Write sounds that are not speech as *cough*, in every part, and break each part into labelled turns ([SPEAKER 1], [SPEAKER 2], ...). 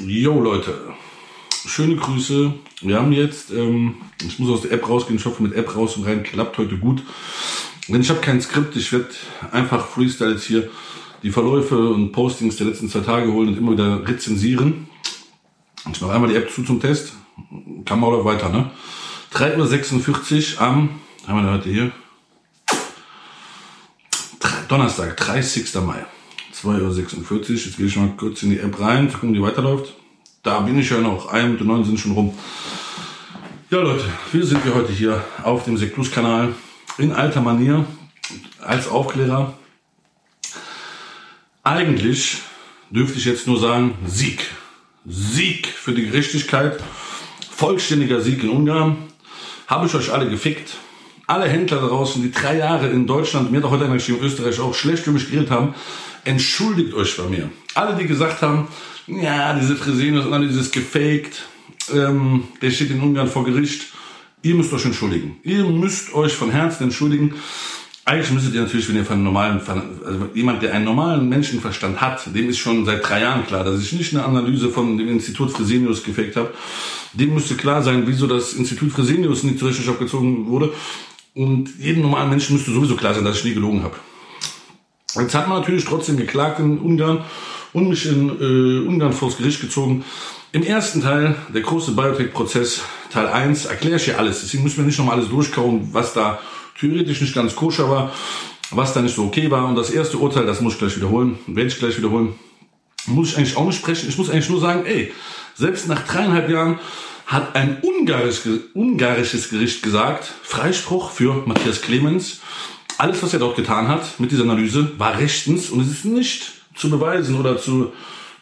[SPEAKER 1] Jo Leute, schöne Grüße. Wir haben jetzt, ähm, ich muss aus der App rausgehen, ich hoffe mit App raus und rein klappt heute gut. Denn ich habe kein Skript, ich werde einfach Freestyle jetzt hier die Verläufe und Postings der letzten zwei Tage holen und immer wieder rezensieren. Ich mache einmal die App zu zum Test. Kann man oder weiter, ne? 3.46 Uhr am, haben wir heute hier? Donnerstag, 30. Mai. 2.46 Uhr. Jetzt gehe ich mal kurz in die App rein, gucken, wie die weiterläuft. Da bin ich ja noch. Ein Minute neun sind schon rum. Ja, Leute, wir sind wir heute hier auf dem Seklus-Kanal in alter Manier als Aufklärer. Eigentlich dürfte ich jetzt nur sagen, Sieg. Sieg für die Gerechtigkeit. Vollständiger Sieg in Ungarn. Habe ich euch alle gefickt. Alle Händler draußen, die drei Jahre in Deutschland, mir hat heute einer geschrieben, Österreich auch schlecht für mich geredet haben, entschuldigt euch bei mir. Alle, die gesagt haben, ja, diese Fresenius und all dieses gefaked, ähm, der steht in Ungarn vor Gericht, ihr müsst euch entschuldigen. Ihr müsst euch von Herzen entschuldigen. Eigentlich müsstet ihr natürlich, wenn ihr von normalen, also jemand, der einen normalen Menschenverstand hat, dem ist schon seit drei Jahren klar, dass ich nicht eine Analyse von dem Institut Fresenius gefaked habe. Dem müsste klar sein, wieso das Institut Fresenius nicht zur Rechenschaft gezogen wurde. Und jedem normalen Menschen müsste sowieso klar sein, dass ich nie gelogen habe. Jetzt hat man natürlich trotzdem geklagt in Ungarn und mich in äh, Ungarn vors Gericht gezogen. Im ersten Teil, der große Biotech-Prozess, Teil 1, erkläre ich hier alles. Deswegen müssen wir nicht nochmal alles durchkauen, was da theoretisch nicht ganz koscher war, was da nicht so okay war. Und das erste Urteil, das muss ich gleich wiederholen, werde ich gleich wiederholen. Muss ich eigentlich auch nicht sprechen. Ich muss eigentlich nur sagen, ey, selbst nach dreieinhalb Jahren hat ein ungarisch, ungarisches Gericht gesagt, Freispruch für Matthias Clemens. Alles, was er dort getan hat mit dieser Analyse, war rechtens und es ist nicht zu beweisen oder zu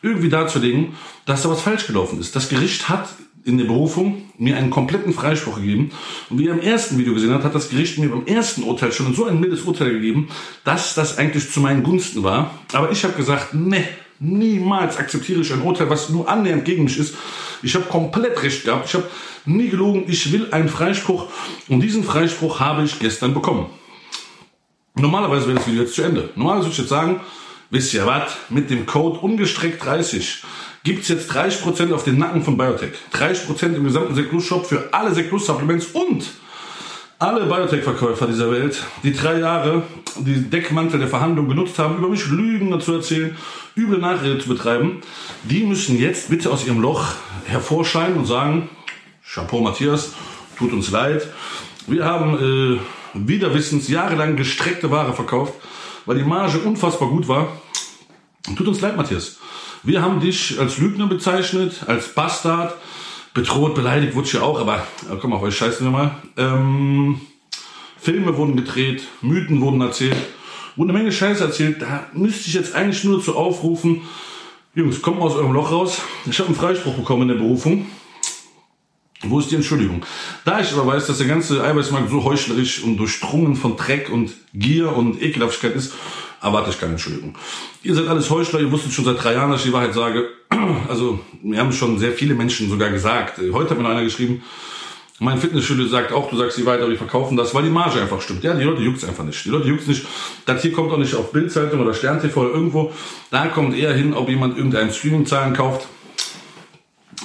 [SPEAKER 1] irgendwie darzulegen, dass da was falsch gelaufen ist. Das Gericht hat in der Berufung mir einen kompletten Freispruch gegeben. Und wie ihr im ersten Video gesehen habt, hat das Gericht mir beim ersten Urteil schon so ein mildes Urteil gegeben, dass das eigentlich zu meinen Gunsten war. Aber ich habe gesagt, ne, niemals akzeptiere ich ein Urteil, was nur annähernd gegen mich ist. Ich habe komplett recht gehabt. Ich habe nie gelogen. Ich will einen Freispruch. Und diesen Freispruch habe ich gestern bekommen. Normalerweise wäre das Video jetzt zu Ende. Normalerweise würde ich jetzt sagen, wisst ihr was, mit dem Code ungestreckt 30 gibt's jetzt 30% auf den Nacken von Biotech. 30% im gesamten Seclus-Shop für alle Seclus-Supplements und alle Biotech-Verkäufer dieser Welt, die drei Jahre die Deckmantel der Verhandlung genutzt haben, über mich Lügen zu erzählen, üble Nachrede zu betreiben, die müssen jetzt bitte aus ihrem Loch hervorscheinen und sagen, Chapeau Matthias, tut uns leid. Wir haben äh, wieder Wissens jahrelang gestreckte Ware verkauft, weil die Marge unfassbar gut war. Tut uns leid, Matthias. Wir haben dich als Lügner bezeichnet, als Bastard, bedroht, beleidigt wurde ich ja auch, aber komm auf euch scheißen wir mal. Ähm, Filme wurden gedreht, Mythen wurden erzählt, wurde eine Menge Scheiße erzählt. Da müsste ich jetzt eigentlich nur zu aufrufen, Jungs, kommt mal aus eurem Loch raus. Ich habe einen Freispruch bekommen in der Berufung. Wo ist die Entschuldigung? Da ich aber weiß, dass der ganze Eiweißmarkt so heuchlerisch und durchdrungen von Dreck und Gier und Ekelhaftigkeit ist, erwarte ich keine Entschuldigung. Ihr seid alles Heuchler, ihr wusstet schon seit drei Jahren, dass ich die Wahrheit sage. *clears throat* Also, mir haben schon sehr viele Menschen sogar gesagt. Heute hat mir noch einer geschrieben, mein Fitnessstudio sagt auch, du sagst die Wahrheit, aber die verkaufen das, weil die Marge einfach stimmt. Ja, die Leute juckt's einfach nicht. Die Leute juckt's nicht. Das hier kommt auch nicht auf Bildzeitung oder Stern TV oder irgendwo. Da kommt eher hin, ob jemand irgendeinen Streaming-Zahlen kauft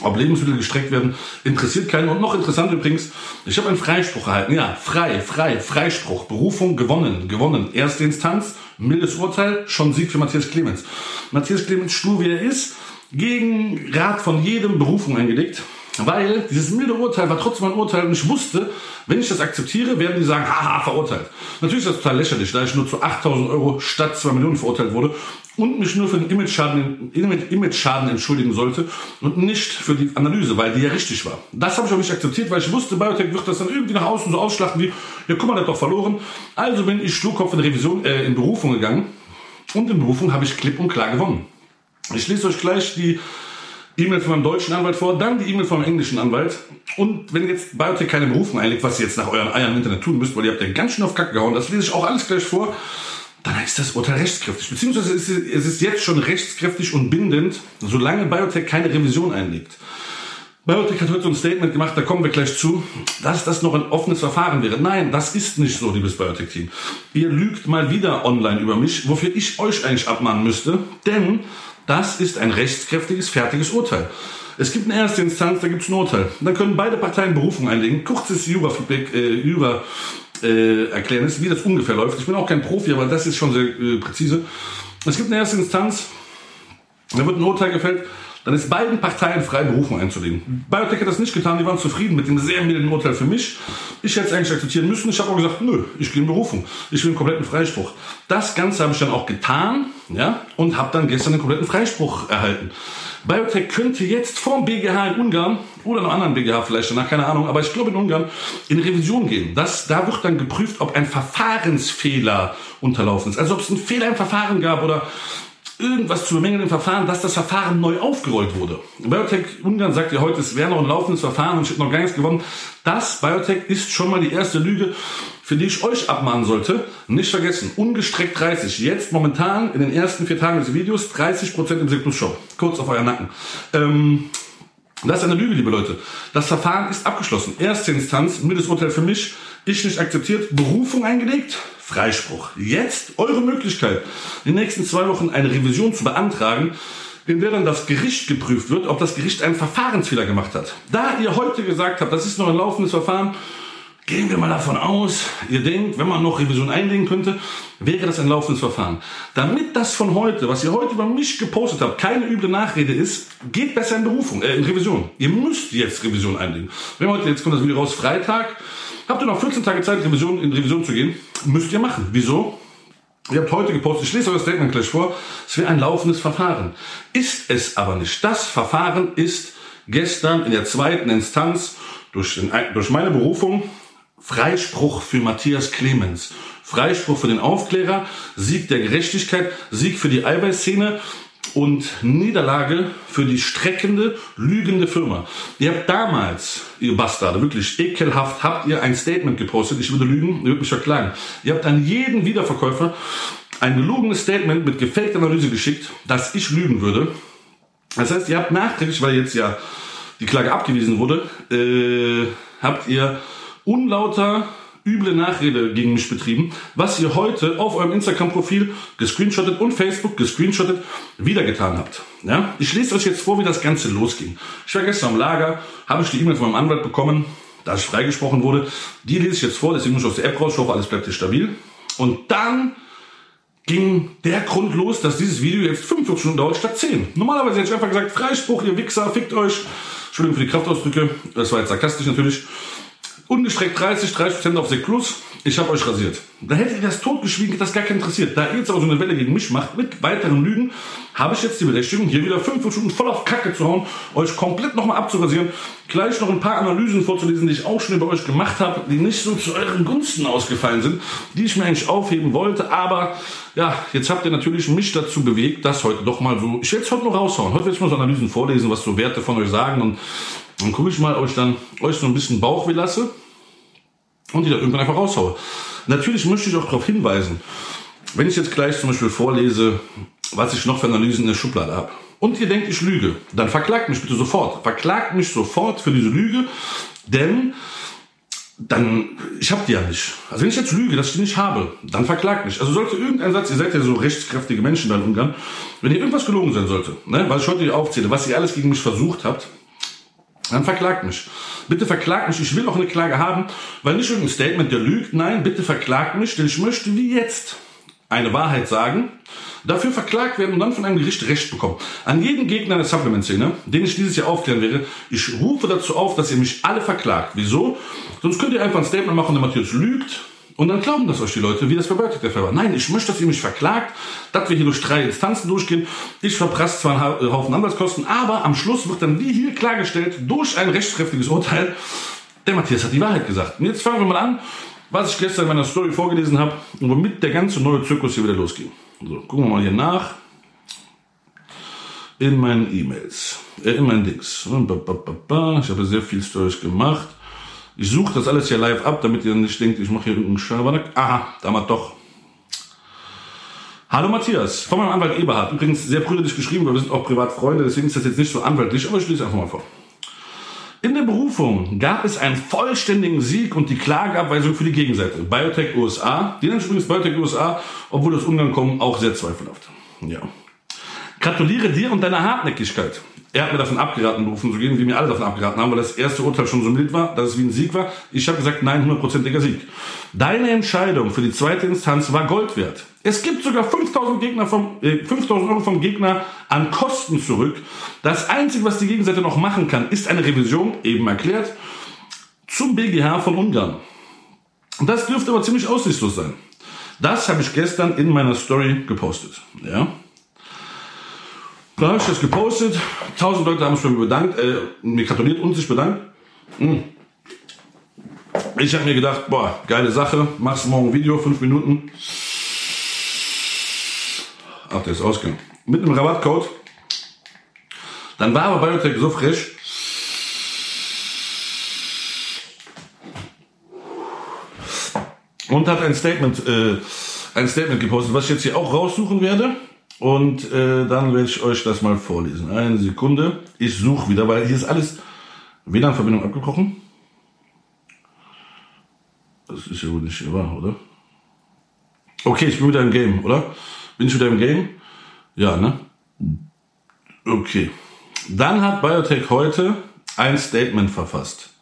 [SPEAKER 1] ob Lebensmittel gestreckt werden, interessiert keinen. Und noch interessant übrigens, ich habe einen Freispruch erhalten. Ja, frei, frei, Freispruch, Berufung gewonnen, gewonnen. Erste Instanz, mildes Urteil, schon Sieg für Matthias Clemens. Matthias Clemens, stur wie er ist, gegen Rat von jedem Berufung eingelegt. Weil dieses milde Urteil war trotzdem ein Urteil und ich wusste, wenn ich das akzeptiere, werden die sagen, haha, verurteilt. Natürlich ist das total lächerlich, da ich nur zu 8000 Euro statt 2 Millionen verurteilt wurde und mich nur für den Image-Schaden Image entschuldigen sollte und nicht für die Analyse, weil die ja richtig war. Das habe ich auch nicht akzeptiert, weil ich wusste, Biotech wird das dann irgendwie nach außen so ausschlachten wie, ja guck mal, der hat doch verloren. Also bin ich Sturkopf in Revision, äh, in Berufung gegangen und in Berufung habe ich klipp und klar gewonnen. Ich lese euch gleich die E-Mail von meinem deutschen Anwalt vor, dann die E-Mail vom englischen Anwalt. Und wenn jetzt Biotech keine Berufung einlegt, was ihr jetzt nach euren Eiern im Internet tun müsst, weil ihr habt ja ganz schön auf Kack gehauen, das lese ich auch alles gleich vor dann ist das Urteil rechtskräftig. Beziehungsweise es ist jetzt schon rechtskräftig und bindend, solange Biotech keine Revision einlegt. Biotech hat heute so ein Statement gemacht, da kommen wir gleich zu, dass das noch ein offenes Verfahren wäre. Nein, das ist nicht so, liebes Biotech-Team. Ihr lügt mal wieder online über mich, wofür ich euch eigentlich abmahnen müsste, denn Das ist ein rechtskräftiges, fertiges Urteil. Es gibt eine erste Instanz, da gibt es ein Urteil. Dann können beide Parteien Berufung einlegen. Kurzes Jura-Feedback, äh, Jura äh, erklären ist, wie das ungefähr läuft. Ich bin auch kein Profi, aber das ist schon sehr äh, präzise. Es gibt eine erste Instanz, da wird ein Urteil gefällt, dann ist beiden Parteien frei, Berufung einzulegen. Biotech hat das nicht getan, die waren zufrieden mit dem sehr milden Urteil für mich. Ich hätte es eigentlich akzeptieren müssen. Ich habe auch gesagt, nö, ich gehe in Berufung. Ich will einen kompletten Freispruch. Das Ganze habe ich dann auch getan ja, und habe dann gestern einen kompletten Freispruch erhalten. Biotech könnte jetzt vom BGH in Ungarn oder einem anderen BGH vielleicht danach, keine Ahnung, aber ich glaube in Ungarn in Revision gehen. Das, da wird dann geprüft, ob ein Verfahrensfehler unterlaufen ist. Also ob es einen Fehler im Verfahren gab oder irgendwas zu bemängeln im Verfahren, dass das Verfahren neu aufgerollt wurde. Biotech Ungarn sagt ja heute, es wäre noch ein laufendes Verfahren und ich hätte noch gar nichts gewonnen. Das Biotech ist schon mal die erste Lüge, für die ich euch abmahnen sollte. Nicht vergessen, ungestreckt 30. Jetzt momentan in den ersten vier Tagen des Videos 30% im Cyklus Shop. Kurz auf euer Nacken. Ähm, das ist eine Lüge, liebe Leute. Das Verfahren ist abgeschlossen. Erste Instanz, mildes Urteil für mich, ich nicht akzeptiert, Berufung eingelegt, Freispruch. Jetzt eure Möglichkeit, in den nächsten zwei Wochen eine Revision zu beantragen, in der dann das Gericht geprüft wird, ob das Gericht einen Verfahrensfehler gemacht hat. Da ihr heute gesagt habt, das ist noch ein laufendes Verfahren, Gehen wir mal davon aus, ihr denkt, wenn man noch Revision einlegen könnte, wäre das ein laufendes Verfahren. Damit das von heute, was ihr heute über mich gepostet habt, keine üble Nachrede ist, geht besser in Berufung, äh, in Revision. Ihr müsst jetzt Revision einlegen. Wenn heute, jetzt kommt das Video raus, Freitag, habt ihr noch 14 Tage Zeit, Revision, in Revision zu gehen. Müsst ihr machen. Wieso? Ihr habt heute gepostet, ich lese euer Statement gleich vor, es wäre ein laufendes Verfahren. Ist es aber nicht. Das Verfahren ist gestern in der zweiten Instanz durch, den, durch meine Berufung Freispruch für Matthias Clemens. Freispruch für den Aufklärer, Sieg der Gerechtigkeit, Sieg für die Eiweißszene und Niederlage für die streckende, lügende Firma. Ihr habt damals, ihr Bastarde, wirklich ekelhaft, habt ihr ein Statement gepostet, ich würde lügen, ihr würdet mich verklagen. Ihr habt an jeden Wiederverkäufer ein gelogenes Statement mit gefakter Analyse geschickt, dass ich lügen würde. Das heißt, ihr habt nachträglich, weil jetzt ja die Klage abgewiesen wurde, äh, habt ihr unlauter, üble Nachrede gegen mich betrieben, was ihr heute auf eurem Instagram-Profil gescreenshottet und Facebook gescreenshottet wieder getan habt. Ja? Ich lese euch jetzt vor, wie das Ganze losging. Ich war gestern am Lager, habe ich die E-Mail von meinem Anwalt bekommen, da ich freigesprochen wurde. Die lese ich jetzt vor, deswegen muss ich aus der App raus, ich hoffe, alles bleibt hier stabil. Und dann ging der Grund los, dass dieses Video jetzt 45 Stunden dauert statt 10. Normalerweise hätte ich einfach gesagt, Freispruch, ihr Wichser, fickt euch. Entschuldigung für die Kraftausdrücke, das war jetzt sarkastisch natürlich. Ungestreckt 30, 30% auf Sek Plus. Ich habe euch rasiert. Da hätte ihr das totgeschwiegen, das gar keinen interessiert. Da ihr jetzt aber so eine Welle gegen mich macht, mit weiteren Lügen, habe ich jetzt die Berechtigung, hier wieder 5 Stunden voll auf Kacke zu hauen, euch komplett nochmal abzurasieren, gleich noch ein paar Analysen vorzulesen, die ich auch schon über euch gemacht habe, die nicht so zu euren Gunsten ausgefallen sind, die ich mir eigentlich aufheben wollte. Aber ja, jetzt habt ihr natürlich mich dazu bewegt, das heute doch mal so, ich werde es heute noch raushauen. Heute werde ich mal so Analysen vorlesen, was so Werte von euch sagen und dann gucke ich mal, ob ich dann euch so ein bisschen Bauchweh lasse und die dann irgendwann einfach raushaue. Natürlich möchte ich auch darauf hinweisen, wenn ich jetzt gleich zum Beispiel vorlese, was ich noch für Analysen in der Schublade habe, und ihr denkt, ich lüge, dann verklagt mich bitte sofort. Verklagt mich sofort für diese Lüge, denn dann, ich habe die ja nicht. Also wenn ich jetzt lüge, dass ich die nicht habe, dann verklagt mich. Also sollte irgendein Satz, ihr seid ja so rechtskräftige Menschen da in Ungarn, wenn hier irgendwas gelogen sein sollte, ne, was ich heute aufzähle, was ihr alles gegen mich versucht habt, dann verklagt mich. Bitte verklagt mich. Ich will auch eine Klage haben, weil nicht irgendein Statement, der lügt. Nein, bitte verklagt mich, denn ich möchte wie jetzt eine Wahrheit sagen, dafür verklagt werden und dann von einem Gericht Recht bekommen. An jeden Gegner der Supplement-Szene, den ich dieses Jahr aufklären werde, ich rufe dazu auf, dass ihr mich alle verklagt. Wieso? Sonst könnt ihr einfach ein Statement machen, der Matthias lügt und dann glauben das euch die Leute, wie das Biotech der Fall war. Nein, ich möchte, dass ihr mich verklagt, dass wir hier durch drei Instanzen durchgehen. Ich verprasse zwar einen Haufen Anwaltskosten, aber am Schluss wird dann wie hier klargestellt, durch ein rechtskräftiges Urteil, der Matthias hat die Wahrheit gesagt. Und jetzt fangen wir mal an, was ich gestern in meiner Story vorgelesen habe und womit der ganze neue Zirkus hier wieder losging. So, gucken wir mal hier nach. In meinen E-Mails, äh, in meinen Dings. Ich habe sehr viel Stories gemacht. Ich suche das alles hier live ab, damit ihr nicht denkt, ich mache hier irgendeinen Schabernack. Aha, damals doch. Hallo Matthias, von meinem Anwalt Eberhard. Übrigens sehr brüderlich geschrieben, weil wir sind auch Privatfreunde, deswegen ist das jetzt nicht so anwaltlich, aber ich lese einfach mal vor. In der Berufung gab es einen vollständigen Sieg und die Klageabweisung für die Gegenseite. Biotech USA, die nennen übrigens Biotech USA, obwohl das Ungarn kommen, auch sehr zweifelhaft. Ja. gratuliere dir und deiner Hartnäckigkeit. Er hat mir davon abgeraten, berufen zu gehen, wie mir alle davon abgeraten haben, weil das erste Urteil schon so mild war, dass es wie ein Sieg war. Ich habe gesagt, nein, hundertprozentiger Sieg. Deine Entscheidung für die zweite Instanz war Gold wert. Es gibt sogar 5000 Gegner vom, äh, 5000 Euro vom Gegner an Kosten zurück. Das Einzige, was die Gegenseite noch machen kann, ist eine Revision, eben erklärt, zum BGH von Ungarn. Das dürfte aber ziemlich aussichtslos sein. Das habe ich gestern in meiner Story gepostet. Ja. Da habe ich das gepostet. Tausend Leute haben sich für mich bedankt, äh, mir gratuliert und sich bedankt. Hm. Ich habe mir gedacht, boah, geile Sache, machst morgen ein Video, fünf Minuten. Ach, der ist ausgegangen. Mit einem Rabattcode. Dann war aber Biotech so frisch. Und hat ein Statement, äh, ein Statement gepostet, was ich jetzt hier auch raussuchen werde. Und äh, dann werde ich euch das mal vorlesen. Eine Sekunde. Ich suche wieder, weil hier ist alles WLAN-Verbindung abgebrochen. Das ist ja wohl nicht wahr, oder? Okay, ich bin wieder im Game, oder? Bin ich wieder im Game? Ja, ne? Okay. Dann hat Biotech heute ein Statement verfasst.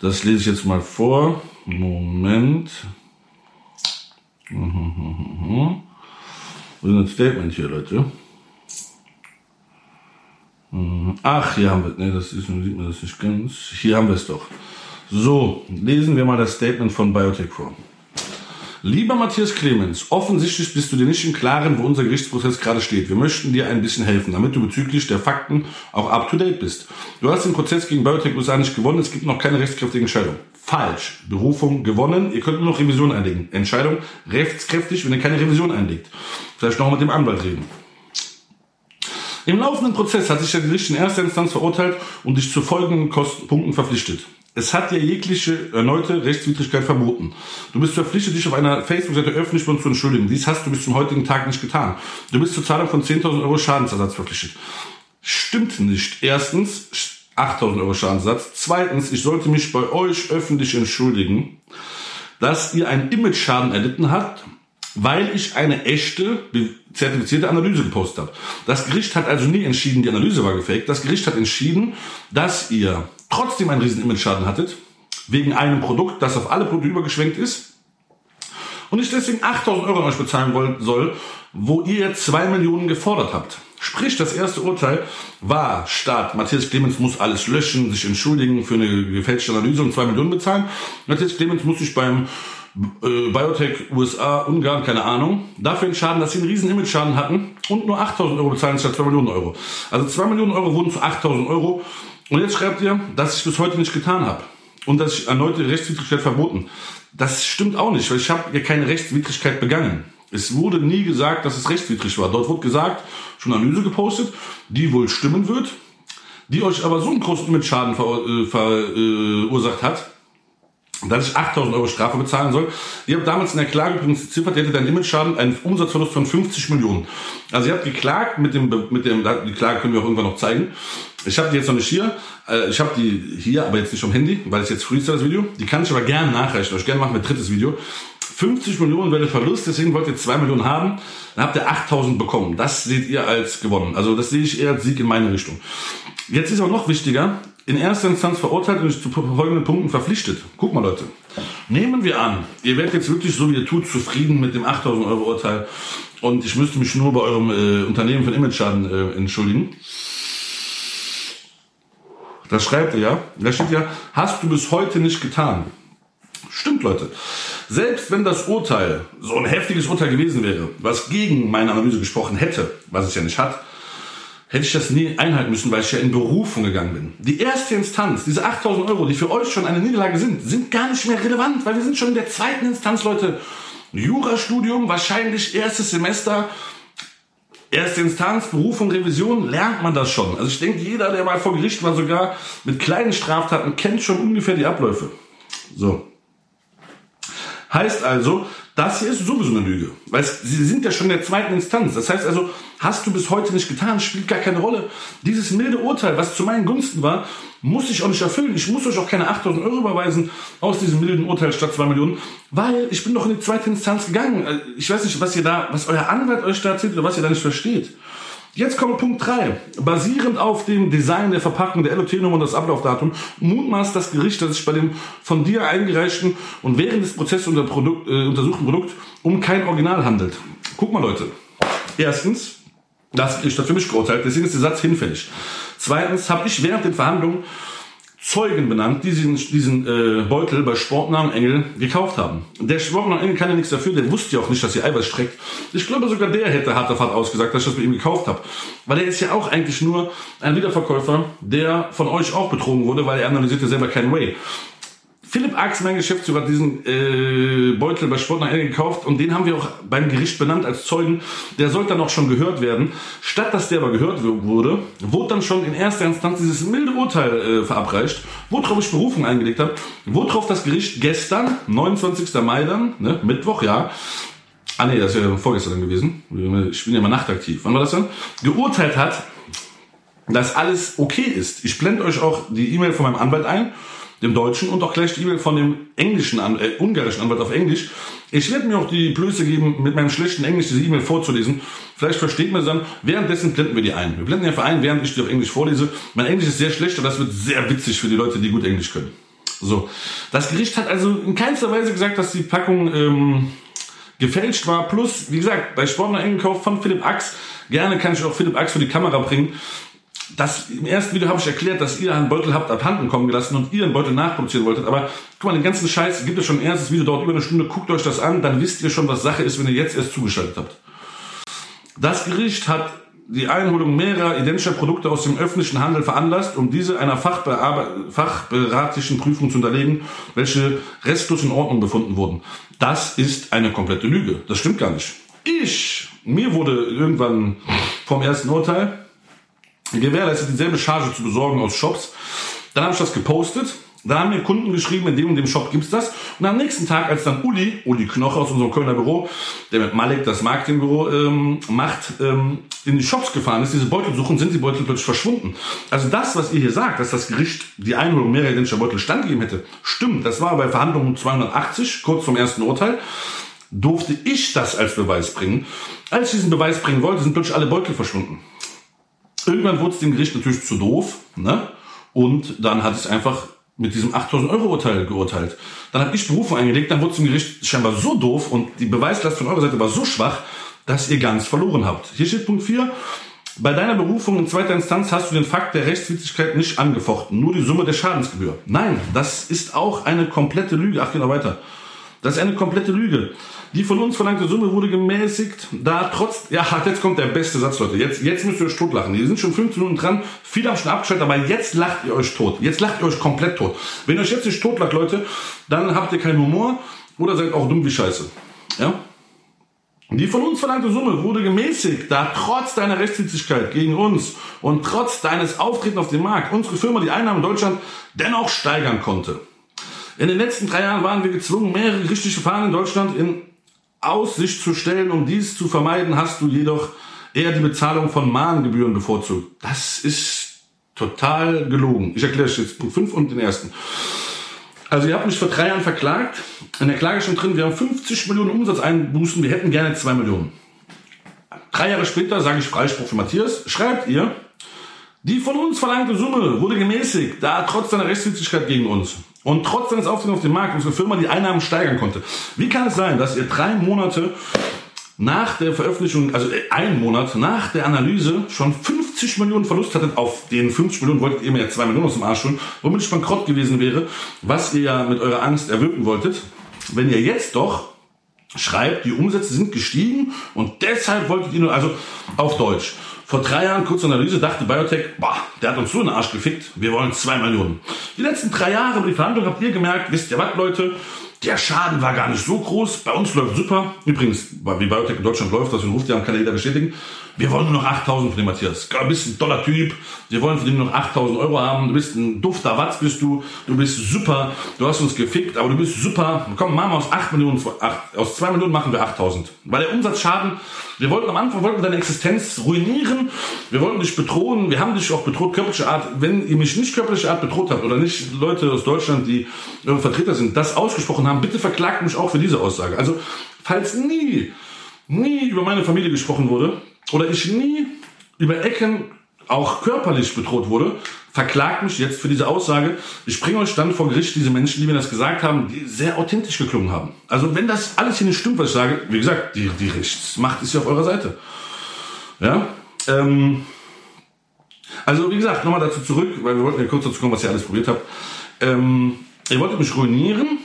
[SPEAKER 1] Das lese ich jetzt mal vor. Moment. Mhm. Wo ist das Statement hier, Leute? Mhm. Ach, hier haben wir, ne, das ist, sieht man das nicht ganz. Hier haben wir es doch. So, lesen wir mal das Statement von Biotech vor. Lieber Matthias Clemens, offensichtlich bist du dir nicht im Klaren, wo unser Gerichtsprozess gerade steht. Wir möchten dir ein bisschen helfen, damit du bezüglich der Fakten auch up to date bist. Du hast den Prozess gegen Biotech USA nicht gewonnen, es gibt noch keine rechtskräftige Entscheidung. Falsch. Berufung gewonnen, ihr könnt nur noch Revision einlegen. Entscheidung rechtskräftig, wenn ihr keine Revision einlegt. Vielleicht noch mit dem Anwalt reden. Im laufenden Prozess hat sich der Gericht in erster Instanz verurteilt und dich zu folgenden Kostenpunkten verpflichtet. Es hat dir jegliche erneute Rechtswidrigkeit verboten. Du bist verpflichtet, dich auf einer Facebook-Seite öffentlich zu entschuldigen. Dies hast du bis zum heutigen Tag nicht getan. Du bist zur Zahlung von 10.000 Euro Schadensersatz verpflichtet. Stimmt nicht. Erstens, 8.000 Euro Schadensersatz. Zweitens, ich sollte mich bei euch öffentlich entschuldigen, dass ihr einen Image-Schaden erlitten habt, weil ich eine echte, zertifizierte Analyse gepostet habe. Das Gericht hat also nie entschieden, die Analyse war gefaked. Das Gericht hat entschieden, dass ihr trotzdem einen riesen Image-Schaden hattet, wegen einem Produkt, das auf alle Produkte übergeschwenkt ist, und ich deswegen 8000 Euro an euch bezahlen soll, wo ihr 2 Millionen gefordert habt. Sprich, das erste Urteil war Staat. Matthias Clemens muss alles löschen, sich entschuldigen für eine gefälschte Analyse und 2 Millionen bezahlen. Matthias Clemens muss sich beim äh, Biotech USA, Ungarn, keine Ahnung, dafür entscheiden, dass sie einen riesen Image-Schaden hatten und nur 8000 Euro bezahlen statt 2 Millionen Euro. Also 2 Millionen Euro wurden zu 8000 Euro und jetzt schreibt ihr, dass ich bis heute nicht getan habe und dass ich erneute Rechtswidrigkeit verboten. Das stimmt auch nicht, weil ich habe ja keine Rechtswidrigkeit begangen. Es wurde nie gesagt, dass es rechtswidrig war. Dort wurde gesagt, schon Analyse gepostet, die wohl stimmen wird, die euch aber so einen großen Image-Schaden äh, verursacht hat, dass ich 8000 Euro Strafe bezahlen soll. Ihr habt damals in der Klage übrigens geziffert, ihr hättet einen Image-Schaden, einen Umsatzverlust von 50 Millionen. Also ihr habt geklagt mit dem, mit dem, die Klage können wir auch irgendwann noch zeigen. Ich habe die jetzt noch nicht hier. Äh, ich habe die hier, aber jetzt nicht am Handy, weil es jetzt Freestyle das Video. Die kann ich aber gerne nachrechnen. Ich gerne machen wir drittes Video. 50 Millionen wäre der Verlust, deswegen wollt ihr 2 Millionen haben. Dann habt ihr 8000 bekommen. Das seht ihr als gewonnen. Also das sehe ich eher als Sieg in meine Richtung. Jetzt ist auch noch wichtiger, in erster Instanz verurteilt und zu folgenden Punkten verpflichtet. Guck mal, Leute. Nehmen wir an, ihr werdet jetzt wirklich so wie ihr tut zufrieden mit dem 8000 Euro Urteil und ich müsste mich nur bei eurem äh, Unternehmen für den Image-Schaden äh, entschuldigen. Das schreibt ihr ja. Da steht ja, hast du bis heute nicht getan. Stimmt, Leute. Selbst wenn das Urteil so ein heftiges Urteil gewesen wäre, was gegen meine Analyse gesprochen hätte, was es ja nicht hat, hätte ich das nie einhalten müssen, weil ich ja in Berufung gegangen bin. Die erste Instanz, diese 8000 Euro, die für euch schon eine Niederlage sind, sind gar nicht mehr relevant, weil wir sind schon in der zweiten Instanz, Leute. Jurastudium, wahrscheinlich erstes Semester, erste Instanz, Berufung, Revision, lernt man das schon. Also ich denke, jeder, der mal vor Gericht war, sogar mit kleinen Straftaten, kennt schon ungefähr die Abläufe. So. Heißt also, das hier ist sowieso eine Lüge. Weil sie sind ja schon in der zweiten Instanz. Das heißt also, hast du bis heute nicht getan, spielt gar keine Rolle. Dieses milde Urteil, was zu meinen Gunsten war, muss ich auch nicht erfüllen. Ich muss euch auch keine 8000 Euro überweisen aus diesem milden Urteil statt 2 Millionen, weil ich bin doch in die zweite Instanz gegangen. Äh, ich weiß nicht, was ihr da, was euer Anwalt euch da erzählt oder was ihr da nicht versteht. Jetzt kommt Punkt 3. Basierend auf dem Design der Verpackung, der LOT-Nummer und das Ablaufdatum mutmaßt das Gericht, dass es bei dem von dir eingereichten und während des Prozesses unter Produkt, äh, untersuchten Produkt um kein Original handelt. Guck mal, Leute. Erstens, das Gericht hat für mich geurteilt, deswegen ist der Satz hinfällig. Zweitens habe ich während den Verhandlungen Zeugen benannt, die diesen, diesen äh, Beutel bei Sportnamen Engel gekauft haben. Der Sportnamen Engel kann ja nichts dafür, der wusste ja auch nicht, dass sie Eiweiß streckt. Ich glaube sogar der hätte hart auf hart ausgesagt, dass ich das mit ihm gekauft habe. Weil er ist ja auch eigentlich nur ein Wiederverkäufer, der von euch auch betrogen wurde, weil er analysierte selber keinen Way. Philipp Ax, mein Geschäftsführer, hat diesen äh, Beutel bei Sport nach Ende gekauft und den haben wir auch beim Gericht benannt als Zeugen. Der sollte dann auch schon gehört werden. Statt dass der aber gehört wurde, wurde dann schon in erster Instanz dieses milde Urteil äh, verabreicht, worauf ich Berufung eingelegt habe, worauf das Gericht gestern, 29. Mai dann, ne, Mittwoch, ja, ah nee, das ist ja vorgestern gewesen, ich bin ja immer nachtaktiv, wann war das dann, geurteilt hat, dass alles okay ist. Ich blende euch auch die E-Mail von meinem Anwalt ein dem Deutschen und auch gleich die E-Mail von dem englischen, äh, ungarischen Anwalt auf Englisch. Ich werde mir auch die Blöße geben, mit meinem schlechten Englisch diese E-Mail vorzulesen. Vielleicht versteht man es dann. Währenddessen blenden wir die ein. Wir blenden die einfach ein, während ich die auf Englisch vorlese. Mein Englisch ist sehr schlecht, aber das wird sehr witzig für die Leute, die gut Englisch können. So. Das Gericht hat also in keinster Weise gesagt, dass die Packung ähm, gefälscht war. Plus, wie gesagt, bei Sportler eingekauft von Philipp Ax. Gerne kann ich auch Philipp Ax für die Kamera bringen das, im ersten Video habe ich erklärt, dass ihr einen Beutel habt abhanden kommen gelassen und ihr einen Beutel nachproduzieren wolltet. Aber guck mal, den ganzen Scheiß gibt es schon ein erstes Video, dauert über eine Stunde. Guckt euch das an, dann wisst ihr schon, was Sache ist, wenn ihr jetzt erst zugeschaltet habt. Das Gericht hat die Einholung mehrerer identischer Produkte aus dem öffentlichen Handel veranlasst, um diese einer fachberatlichen Prüfung zu unterlegen, welche restlos in Ordnung befunden wurden. Das ist eine komplette Lüge. Das stimmt gar nicht. Ich, mir wurde irgendwann vom ersten Urteil gewährleistet, dieselbe Charge zu besorgen aus Shops. Dann habe ich das gepostet. Dann haben mir Kunden geschrieben, in dem und dem Shop gibt's das. Und am nächsten Tag, als dann Uli, Uli Knoche aus unserem Kölner Büro, der mit Malik das Marketingbüro ähm, macht, ähm, in die Shops gefahren ist, diese Beutel suchen, sind die Beutel plötzlich verschwunden. Also das, was ihr hier sagt, dass das Gericht die Einholung mehrerer identischer Beutel standgegeben hätte, stimmt. Das war bei Verhandlungen 280, kurz vom ersten Urteil. Durfte ich das als Beweis bringen. Als ich diesen Beweis bringen wollte, sind plötzlich alle Beutel verschwunden. Irgendwann wurde es dem Gericht natürlich zu doof, ne? Und dann hat es einfach mit diesem 8000 Euro Urteil geurteilt. Dann habe ich Berufung eingelegt, dann wurde es dem Gericht scheinbar so doof und die Beweislast von eurer Seite war so schwach, dass ihr ganz verloren habt. Hier steht Punkt 4. Bei deiner Berufung in zweiter Instanz hast du den Fakt der Rechtswidrigkeit nicht angefochten, nur die Summe der Schadensgebühr. Nein, das ist auch eine komplette Lüge. Ach, genau weiter. Das ist eine komplette Lüge. Die von uns verlangte Summe wurde gemäßigt, da trotz, ja, jetzt kommt der beste Satz, Leute. Jetzt, jetzt müsst ihr euch totlachen. Die sind schon 15 Minuten dran. Viele haben schon abgeschaltet, aber jetzt lacht ihr euch tot. Jetzt lacht ihr euch komplett tot. Wenn ihr euch jetzt nicht totlacht, Leute, dann habt ihr keinen Humor oder seid auch dumm wie Scheiße. Ja? Die von uns verlangte Summe wurde gemäßigt, da trotz deiner Rechtswidrigkeit gegen uns und trotz deines Auftreten auf dem Markt unsere Firma die Einnahmen in Deutschland dennoch steigern konnte. In den letzten drei Jahren waren wir gezwungen, mehrere gerichtliche Verfahren in Deutschland in Aussicht zu stellen. Um dies zu vermeiden, hast du jedoch eher die Bezahlung von Mahngebühren bevorzugt. Das ist total gelogen. Ich erkläre es jetzt Punkt 5 und den ersten. Also ihr habt mich vor drei Jahren verklagt. In der Klage schon drin, wir haben 50 Millionen Umsatzeinbußen, wir hätten gerne 2 Millionen. Drei Jahre später sage ich Freispruch für Matthias, schreibt ihr, die von uns verlangte Summe wurde gemäßigt, da trotz seiner Rechtswidrigkeit gegen uns und trotz seines Auftretens auf dem Markt unsere Firma die Einnahmen steigern konnte. Wie kann es sein, dass ihr drei Monate nach der Veröffentlichung, also einen Monat nach der Analyse schon 50 Millionen Verlust hattet, auf den 50 Millionen wolltet ihr mir ja 2 Millionen aus dem Arsch holen, womit ich bankrott gewesen wäre, was ihr ja mit eurer Angst erwirken wolltet, wenn ihr jetzt doch schreibt, die Umsätze sind gestiegen und deshalb wolltet ihr nur, also auf Deutsch, vor drei Jahren, kurze Analyse, dachte Biotech, boah, der hat uns so in den Arsch gefickt, wir wollen zwei Millionen. Die letzten drei Jahre über die Verhandlung habt ihr gemerkt, wisst ihr was, Leute, der Schaden war gar nicht so groß. Bei uns läuft super. Übrigens, wie Biotech in Deutschland läuft, das ruft ja, kann jeder bestätigen. Wir wollen nur noch 8000 von dem Matthias. Du bist ein toller Typ. Wir wollen von dem nur noch 8000 Euro haben. Du bist ein dufter Watz bist du. Du bist super. Du hast uns gefickt, aber du bist super. Komm, machen wir aus 8 Millionen, 8, aus 2 Millionen machen wir 8000. Weil der Umsatzschaden, wir wollten am Anfang, wollten deine Existenz ruinieren. Wir wollten dich bedrohen. Wir haben dich auch bedroht, körperliche Art. Wenn ihr mich nicht körperliche Art bedroht habt oder nicht Leute aus Deutschland, die Vertreter sind, das ausgesprochen haben, bitte verklagt mich auch für diese Aussage. Also, falls nie, nie über meine Familie gesprochen wurde, oder ich nie über Ecken auch körperlich bedroht wurde, verklagt mich jetzt für diese Aussage. Ich bringe euch dann vor Gericht diese Menschen, die mir das gesagt haben, die sehr authentisch geklungen haben. Also wenn das alles hier nicht stimmt, was ich sage, wie gesagt, die, die Rechtsmacht ist ja auf eurer Seite. Ja, ähm, also wie gesagt, nochmal dazu zurück, weil wir wollten ja kurz dazu kommen, was ihr alles probiert habt. Ähm, ihr wolltet mich ruinieren,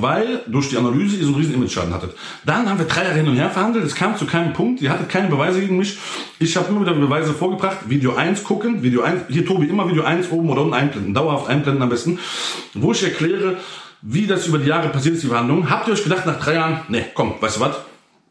[SPEAKER 1] weil durch die Analyse ihr so einen riesen Image-Schaden hattet. Dann haben wir drei Jahre hin und her verhandelt, es kam zu keinem Punkt, ihr hattet keine Beweise gegen mich. Ich habe immer wieder Beweise vorgebracht, Video 1 gucken, Video 1, hier Tobi, immer Video 1 oben oder unten einblenden, dauerhaft einblenden am besten, wo ich erkläre, wie das über die Jahre passiert ist, die Verhandlungen. Habt ihr euch gedacht nach drei Jahren, nee, komm, weißt du was,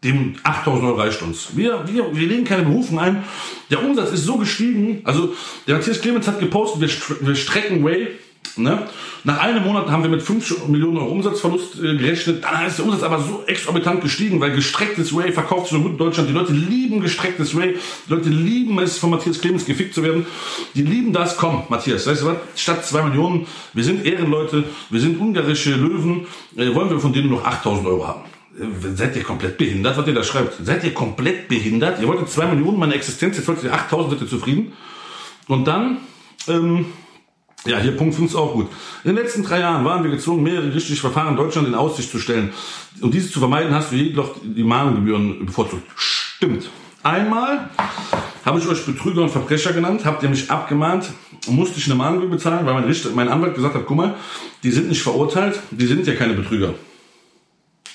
[SPEAKER 1] dem 8000 Euro reicht uns. Wir, wir, wir legen keine Berufung ein. Der Umsatz ist so gestiegen. Also, der Matthias Clemens hat gepostet, wir, wir strecken Way Ne? Nach einem Monat haben wir mit 5 Millionen Euro Umsatzverlust äh, gerechnet. Dann ist der Umsatz aber so exorbitant gestiegen, weil gestrecktes Ray verkauft so gut in Deutschland. Die Leute lieben gestrecktes Ray. Die Leute lieben es, von Matthias Clemens gefickt zu werden. Die lieben das. Komm, Matthias, weißt du was? Statt 2 Millionen, wir sind Ehrenleute, wir sind ungarische Löwen, äh, wollen wir von denen noch 8000 Euro haben. Äh, seid ihr komplett behindert, was ihr da schreibt? Seid ihr komplett behindert? Ihr wolltet 2 Millionen meine Existenz, jetzt wollt ihr 8000, seid ihr zufrieden? Und dann, ähm, ja, hier Punkt 5 ist auch gut. In den letzten drei Jahren waren wir gezwungen, mehrere gerichtliche Verfahren in Deutschland in Aussicht zu stellen. Um diese zu vermeiden, hast du jedoch die Mahngebühren bevorzugt. Stimmt. Einmal habe ich euch Betrüger und Verbrecher genannt, habt ihr mich abgemahnt, musste ich eine Mahngebühr bezahlen, weil mein, Richter, mein Anwalt gesagt hat, guck mal, die sind nicht verurteilt, die sind ja keine Betrüger.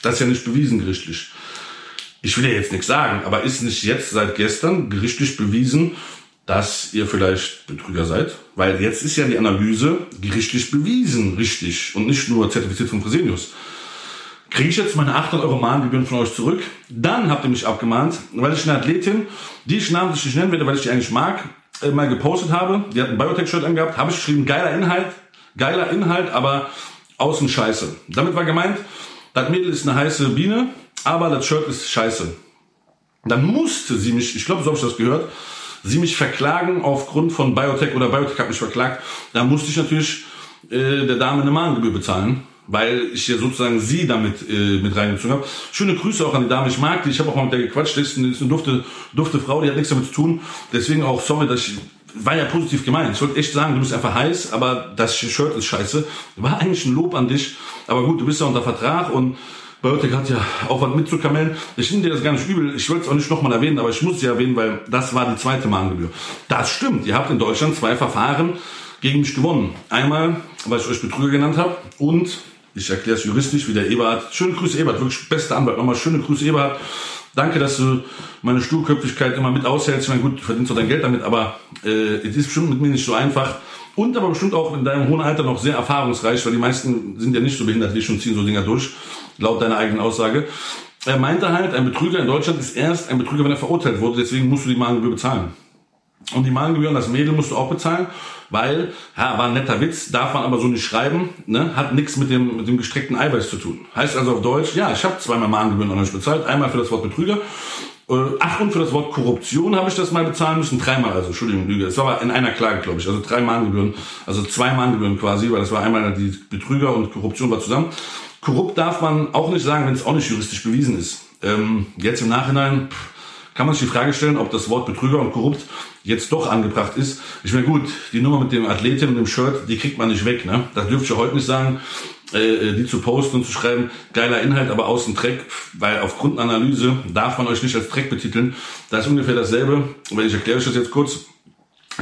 [SPEAKER 1] Das ist ja nicht bewiesen gerichtlich. Ich will ja jetzt nichts sagen, aber ist nicht jetzt seit gestern gerichtlich bewiesen, dass ihr vielleicht Betrüger seid? Weil jetzt ist ja die Analyse gerichtlich bewiesen, richtig, und nicht nur zertifiziert von Fresenius. Kriege ich jetzt meine 800 Euro Mahngebühren von euch zurück? Dann habt ihr mich abgemahnt, weil ich eine Athletin, die ich namentlich nicht nennen werde, weil ich die eigentlich mag, äh, mal gepostet habe. Die hat ein Biotech-Shirt angehabt, habe ich geschrieben, geiler Inhalt, geiler Inhalt, aber außen scheiße. Damit war gemeint, das Mädel ist eine heiße Biene, aber das Shirt ist scheiße. Dann musste sie mich, ich glaube, so habe ich das gehört, sie mich verklagen aufgrund von Biotech oder Biotech hat mich verklagt, da musste ich natürlich äh, der Dame eine Mahngebühr bezahlen, weil ich ja sozusagen sie damit äh, mit reingezogen habe. Schöne Grüße auch an die Dame, ich mag die, ich habe auch mal mit der gequatscht, eine, ist eine dufte, dufte Frau, die hat nichts damit zu tun. Deswegen auch sorry, dass ich war ja positiv gemeint. Ich wollte echt sagen, du bist einfach heiß, aber das Shirt ist scheiße. War eigentlich ein Lob an dich. Aber gut, du bist ja unter Vertrag und Biotech hat ja auch was mitzukamellen. Ich nehme dir das gar nicht übel. Ich wollte es auch nicht nochmal erwähnen, aber ich muss sie erwähnen, weil das war die zweite Mahngebühr. Das stimmt. Ihr habt in Deutschland zwei Verfahren gegen mich gewonnen. Einmal, weil ich euch Betrüger genannt habe und ich erkläre es juristisch, wie der Eberhard. Schöne Grüße, Eberhard. Wirklich beste Anwalt. Nochmal schöne Grüße, Eberhard. Danke, dass du meine Sturköpfigkeit immer mit aushältst. Ich meine, gut, du verdienst doch dein Geld damit, aber äh, es ist bestimmt mit mir nicht so einfach. Und aber bestimmt auch in deinem hohen Alter noch sehr erfahrungsreich, weil die meisten sind ja nicht so behindert wie ich und ziehen so Dinger durch laut deiner eigenen Aussage. Er meinte halt, ein Betrüger in Deutschland ist erst ein Betrüger, wenn er verurteilt wurde, deswegen musst du die Mahngebühr bezahlen. Und die Mahngebühr an das Mädel musst du auch bezahlen, weil, ja, war ein netter Witz, darf man aber so nicht schreiben, ne, hat nichts mit dem, mit dem gestreckten Eiweiß zu tun. Heißt also auf Deutsch, ja, ich habe zweimal Mahngebühren an euch bezahlt, einmal für das Wort Betrüger, äh, ach und für das Wort Korruption habe ich das mal bezahlen müssen, dreimal, also Entschuldigung, Lüge, das war aber in einer Klage, glaube ich, also drei Mahngebühren, also zwei Mahngebühren quasi, weil das war einmal die Betrüger und Korruption war zusammen. Korrupt darf man auch nicht sagen, wenn es auch nicht juristisch bewiesen ist. Ähm, jetzt im Nachhinein kann man sich die Frage stellen, ob das Wort Betrüger und korrupt jetzt doch angebracht ist. Ich meine, gut, die Nummer mit dem Athletin und dem Shirt, die kriegt man nicht weg. Ne? Das dürfte ich heute nicht sagen, äh, die zu posten und zu schreiben, geiler Inhalt, aber außen Dreck, weil aufgrund einer Analyse darf man euch nicht als Dreck betiteln. Das ist ungefähr dasselbe. Wenn ich erkläre euch das jetzt kurz.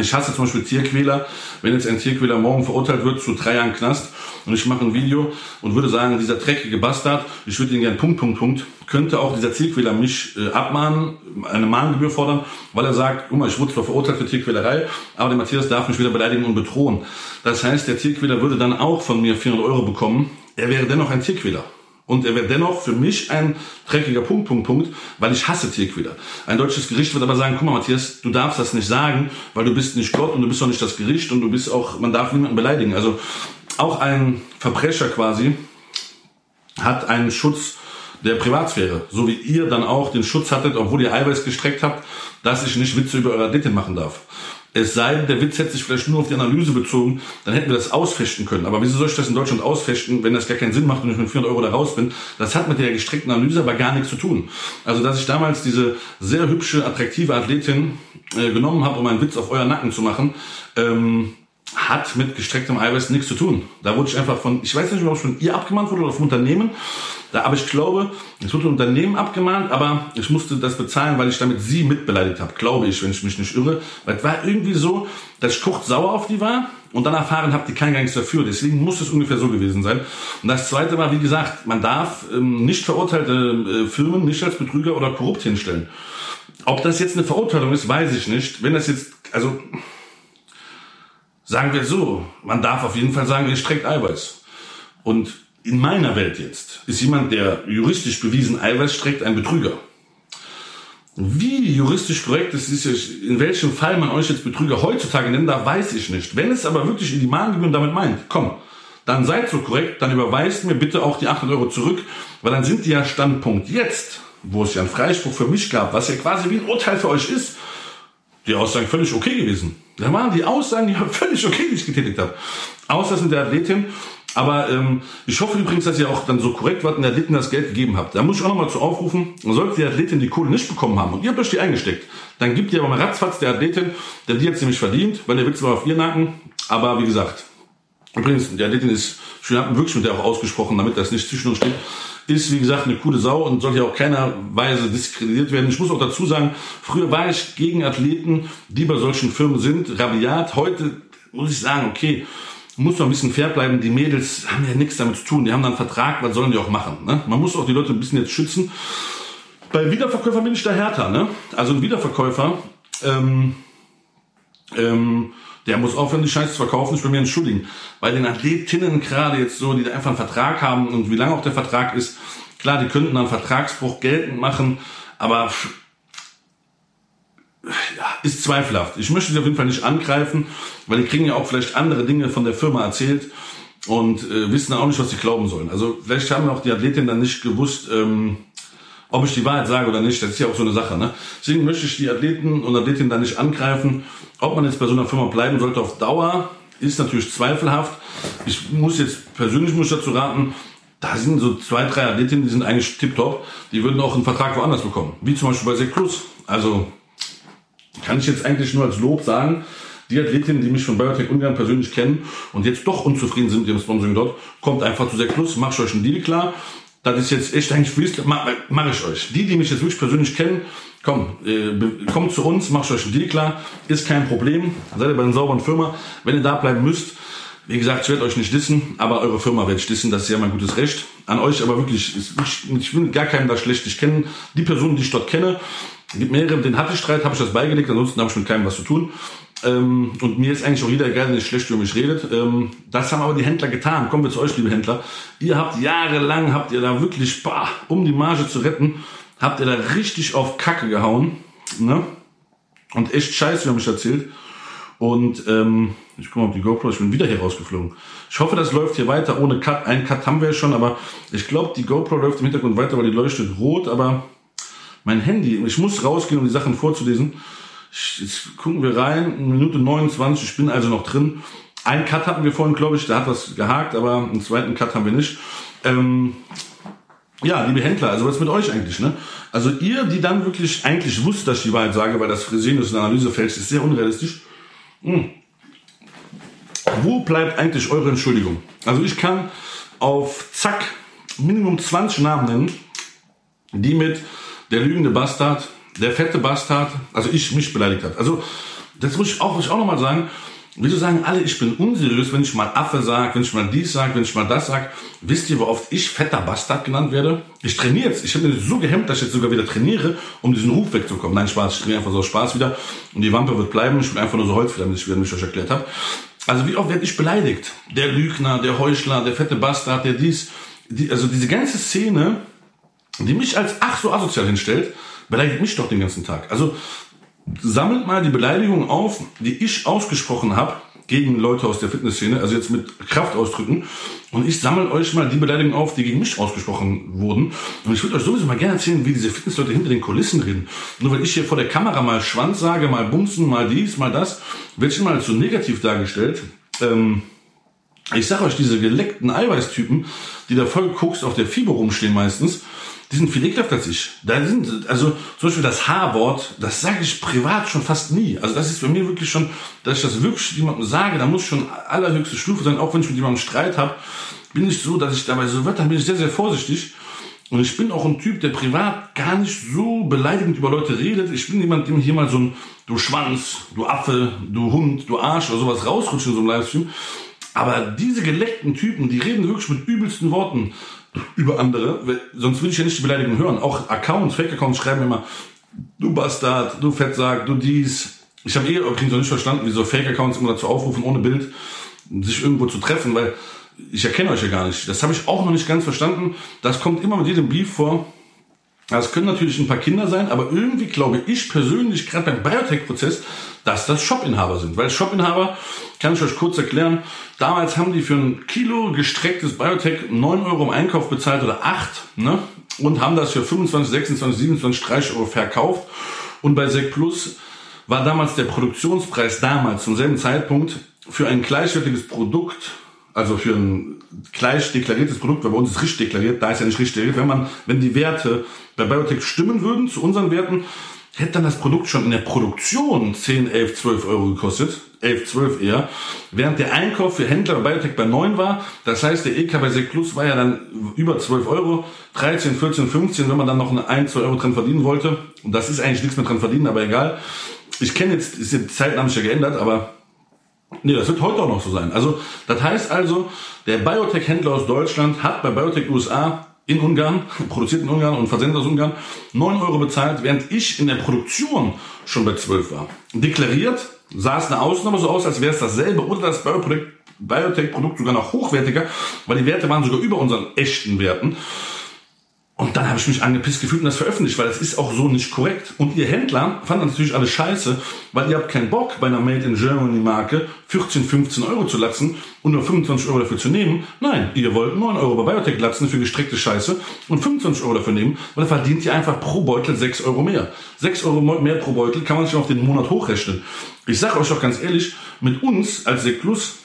[SPEAKER 1] Ich hasse zum Beispiel Tierquäler. Wenn jetzt ein Tierquäler morgen verurteilt wird zu drei Jahren Knast und ich mache ein Video und würde sagen, dieser dreckige Bastard, ich würde ihn gerne Punkt, Punkt, Punkt, könnte auch dieser Tierquäler mich äh, abmahnen, eine Mahngebühr fordern, weil er sagt, guck mal, ich wurde zwar verurteilt für Tierquälerei, aber der Matthias darf mich wieder beleidigen und bedrohen. Das heißt, der Tierquäler würde dann auch von mir 400 Euro bekommen. Er wäre dennoch ein Tierquäler. Und er wäre dennoch für mich ein dreckiger Punkt, Punkt, Punkt, weil ich hasse Tierquäler. Ein deutsches Gericht wird aber sagen, guck mal Matthias, du darfst das nicht sagen, weil du bist nicht Gott und du bist auch nicht das Gericht und du bist auch, man darf niemanden beleidigen. Also auch ein Verbrecher quasi hat einen Schutz der Privatsphäre, so wie ihr dann auch den Schutz hattet, obwohl ihr Eiweiß gestreckt habt, dass ich nicht Witze über eure Dittin machen darf. Es sei denn, der Witz hätte sich vielleicht nur auf die Analyse bezogen, dann hätten wir das ausfechten können. Aber wieso soll ich das in Deutschland ausfechten, wenn das gar keinen Sinn macht und ich mit 400 Euro da raus bin? Das hat mit der gestreckten Analyse aber gar nichts zu tun. Also, dass ich damals diese sehr hübsche, attraktive Athletin äh, genommen habe, um einen Witz auf euer Nacken zu machen, ähm, hat mit gestrecktem Eiweiß nichts zu tun. Da wurde ich einfach von, ich weiß nicht, ob es von ihr abgemahnt wurde oder vom Unternehmen. Da, aber ich glaube, es wurde Unternehmen abgemahnt, aber ich musste das bezahlen, weil ich damit sie mitbeleidigt habe, glaube ich, wenn ich mich nicht irre. Weil es war irgendwie so, dass ich kurz sauer auf die war und dann erfahren habe, die kann gar nichts dafür. Deswegen muss es ungefähr so gewesen sein. Und das zweite war, wie gesagt, man darf ähm, nicht verurteilte äh, Firmen nicht als Betrüger oder korrupt hinstellen. Ob das jetzt eine Verurteilung ist, weiß ich nicht. Wenn das jetzt, also Sagen wir so, man darf auf jeden Fall sagen, er streckt Eiweiß. Und in meiner Welt jetzt ist jemand, der juristisch bewiesen Eiweiß streckt, ein Betrüger. Wie juristisch korrekt es ist, in welchem Fall man euch jetzt Betrüger heutzutage nennen darf, weiß ich nicht. Wenn es aber wirklich in die Mahngebühren damit meint, komm, dann seid so korrekt, dann überweist mir bitte auch die 800 Euro zurück, weil dann sind die ja Standpunkt jetzt, wo es ja einen Freispruch für mich gab, was ja quasi wie ein Urteil für euch ist, die Aussagen völlig okay gewesen. Da waren die Aussagen, die *laughs* völlig okay, die ich getätigt habe. Außer das mit der Athletin. Aber ähm, ich hoffe übrigens, dass ihr auch dann so korrekt wart und der Athleten das Geld gegeben habt. Da muss ich auch nochmal zu aufrufen, sollte die Athletin die Kohle nicht bekommen haben und ihr habt euch die eingesteckt, dann gibt ihr aber mal ratzfatz der Athletin, der die jetzt nämlich verdient, weil der Witz war auf ihr Nacken. Aber wie gesagt, übrigens, die Athletin ist, ich habe wirklich mit der auch ausgesprochen, damit das nicht zwischen uns steht ist, wie gesagt, eine coole Sau und soll ja auch keiner Weise diskreditiert werden. Ich muss auch dazu sagen, früher war ich gegen Athleten, die bei solchen Firmen sind, rabiat. Heute muss ich sagen, okay, muss noch ein bisschen fair bleiben. Die Mädels haben ja nichts damit zu tun. Die haben dann einen Vertrag, was sollen die auch machen? Ne? Man muss auch die Leute ein bisschen jetzt schützen. Bei Wiederverkäufern bin ich da härter. Ne? Also ein Wiederverkäufer, ähm, ähm, der muss aufhören, die Scheiße zu verkaufen, ich will mir entschuldigen. Bei den Athletinnen gerade jetzt so, die da einfach einen Vertrag haben und wie lange auch der Vertrag ist, klar, die könnten dann Vertragsbruch geltend machen, aber ja, ist zweifelhaft. Ich möchte sie auf jeden Fall nicht angreifen, weil die kriegen ja auch vielleicht andere Dinge von der Firma erzählt und äh, wissen dann auch nicht, was sie glauben sollen. Also vielleicht haben auch die Athletinnen dann nicht gewusst, ähm, ob ich die Wahrheit sage oder nicht, das ist ja auch so eine Sache. Ne? Deswegen möchte ich die Athleten und Athletinnen da nicht angreifen. Ob man jetzt bei so einer Firma bleiben sollte auf Dauer, ist natürlich zweifelhaft. Ich muss jetzt persönlich muss dazu raten, da sind so zwei, drei Athletinnen, die sind eigentlich tipptopp. Die würden auch einen Vertrag woanders bekommen. Wie zum Beispiel bei Sek Plus. Also kann ich jetzt eigentlich nur als Lob sagen, die Athletinnen, die mich von Biotech Ungarn persönlich kennen und jetzt doch unzufrieden sind mit dem Sponsoring dort, kommt einfach zu Sek Plus, macht euch einen Deal klar das ist jetzt echt eigentlich Freestyle, mache mach ich euch. Die, die mich jetzt wirklich persönlich kennen, komm, äh, kommt zu uns, macht euch einen Deal klar, ist kein Problem, seid ihr bei einer sauberen Firma. Wenn ihr da bleiben müsst, wie gesagt, ich werde euch nicht dissen, aber eure Firma werde ich dissen, das ist ja mein gutes Recht. An euch aber wirklich, ich, ich will gar keinen da schlecht ich kennen. Die Personen, die ich dort kenne, gibt mehrere, den hatte ich Streit, habe ich das beigelegt, ansonsten habe ich mit keinem was zu tun. Ähm, und mir ist eigentlich auch jeder egal, der schlecht über mich redet. Ähm, das haben aber die Händler getan. Kommen wir zu euch, liebe Händler. Ihr habt jahrelang, habt ihr da wirklich, bah, um die Marge zu retten, habt ihr da richtig auf Kacke gehauen. Ne? Und echt scheiße, wir haben mich erzählt. Und ähm, ich gucke mal auf die GoPro, ich bin wieder hier rausgeflogen. Ich hoffe, das läuft hier weiter ohne Cut. Ein Cut haben wir schon, aber ich glaube, die GoPro läuft im Hintergrund weiter, weil die leuchtet rot. Aber mein Handy, ich muss rausgehen, um die Sachen vorzulesen. Jetzt gucken wir rein, Minute 29, ich bin also noch drin. Ein Cut hatten wir vorhin, glaube ich, der hat was gehakt, aber einen zweiten Cut haben wir nicht. Ähm, ja, liebe Händler, also was mit euch eigentlich, ne? Also ihr, die dann wirklich eigentlich wusst, dass ich die Wahrheit sage, weil das Fresenius in Analysefeld ist sehr unrealistisch. Hm. Wo bleibt eigentlich eure Entschuldigung? Also ich kann auf Zack Minimum 20 Namen nennen, die mit der lügende Bastard, der fette Bastard, also ich mich beleidigt hat. Also das muss ich auch, muss ich auch nochmal sagen. Wieso sagen alle, ich bin unseriös, wenn ich mal Affe sage, wenn ich mal dies sage, wenn ich mal das sage? Wisst ihr, wo oft ich fetter Bastard genannt werde? Ich trainiere jetzt. Ich habe mir so gehemmt, dass ich jetzt sogar wieder trainiere, um diesen Ruf wegzukommen. Nein, Spaß. Ich trainiere einfach so Spaß wieder. Und die Wampe wird bleiben. Ich bin einfach nur so Holz, damit ich mich euch erklärt habe. Also wie oft werde ich beleidigt? Der Lügner, der Heuchler, der fette Bastard, der dies. Die, also diese ganze Szene, die mich als ach so asozial hinstellt, beleidigt mich doch den ganzen Tag. Also sammelt mal die Beleidigungen auf, die ich ausgesprochen habe gegen Leute aus der Fitnessszene, also jetzt mit Kraft ausdrücken. Und ich sammle euch mal die Beleidigungen auf, die gegen mich ausgesprochen wurden. Und ich würde euch sowieso mal gerne erzählen, wie diese Fitnessleute hinter den Kulissen reden. Nur weil ich hier vor der Kamera mal Schwanz sage, mal Bumsen, mal dies, mal das, wird schon mal so negativ dargestellt. Ähm, ich sag euch, diese geleckten Eiweißtypen, die da voll guckst auf der Fiber rumstehen meistens, die sind viel ekelhafter als ich. Da sind, also zum Beispiel das H-Wort, das sage ich privat schon fast nie. Also das ist für mich wirklich schon, dass ich das wirklich jemandem sage, da muss schon allerhöchste Stufe sein, auch wenn ich mit jemandem Streit habe, bin ich so, dass ich dabei so Wörtern bin ich sehr, sehr vorsichtig. Und ich bin auch ein Typ, der privat gar nicht so beleidigend über Leute redet. Ich bin jemand, dem hier mal so ein, du Schwanz, du Affe, du Hund, du Arsch oder sowas rausrutscht in so einem Livestream. Aber diese geleckten Typen, die reden wirklich mit übelsten Worten über andere, sonst würde ich ja nicht die Beleidigung hören. Auch Accounts, Fake-Accounts schreiben immer, du Bastard, du Fettsack, du dies. Ich habe eh übrigens noch nicht verstanden, wie so Fake-Accounts immer dazu aufrufen, ohne Bild sich irgendwo zu treffen, weil ich erkenne euch ja gar nicht. Das habe ich auch noch nicht ganz verstanden. Das kommt immer mit jedem Beef vor. Das können natürlich ein paar Kinder sein, aber irgendwie glaube ich persönlich, gerade beim Biotech-Prozess, dass das Shopinhaber sind. Weil Shopinhaber, kann ich euch kurz erklären, damals haben die für ein Kilo gestrecktes Biotech 9 Euro im Einkauf bezahlt oder 8, ne? Und haben das für 25, 26, 27, 30 Euro verkauft. Und bei Sec Plus war damals der Produktionspreis damals zum selben Zeitpunkt für ein gleichwertiges Produkt also für ein gleich deklariertes Produkt, weil bei uns ist richtig deklariert, da ist ja nicht richtig deklariert, wenn man, wenn die Werte bei Biotech stimmen würden zu unseren Werten, hätte dann das Produkt schon in der Produktion 10, 11, 12 Euro gekostet, 11, 12 eher, während der Einkauf für Händler bei Biotech bei 9 war, das heißt der EK bei Sec Plus war ja dann über 12 Euro, 13, 14, 15, wenn man dann noch eine 1, 2 Euro dran verdienen wollte, und das ist eigentlich nichts mehr dran verdienen, aber egal. Ich kenne jetzt, ist die Zeiten haben sich ja geändert, aber Nee, das wird heute auch noch so sein. Also, das heißt also, der Biotech-Händler aus Deutschland hat bei Biotech USA in Ungarn, *laughs* produziert in Ungarn und versendet aus Ungarn, 9 Euro bezahlt, während ich in der Produktion schon bei 12 war. Deklariert sah es eine Ausnahme so aus, als wäre es dasselbe oder das Biotech-Produkt sogar noch hochwertiger, weil die Werte waren sogar über unseren echten Werten. Und dann habe ich mich angepisst gefühlt und das veröffentlicht, weil das ist auch so nicht korrekt. Und ihr Händler fanden natürlich alles scheiße, weil ihr habt keinen Bock bei einer Made in Germany Marke 14, 15 Euro zu latzen und nur 25 Euro dafür zu nehmen. Nein, ihr wollt 9 Euro bei Biotech latzen für gestreckte Scheiße und 25 Euro dafür nehmen, weil dann verdient ihr einfach pro Beutel 6 Euro mehr. 6 Euro mehr pro Beutel kann man sich auf den Monat hochrechnen. Ich sage euch doch ganz ehrlich, mit uns als Sek Plus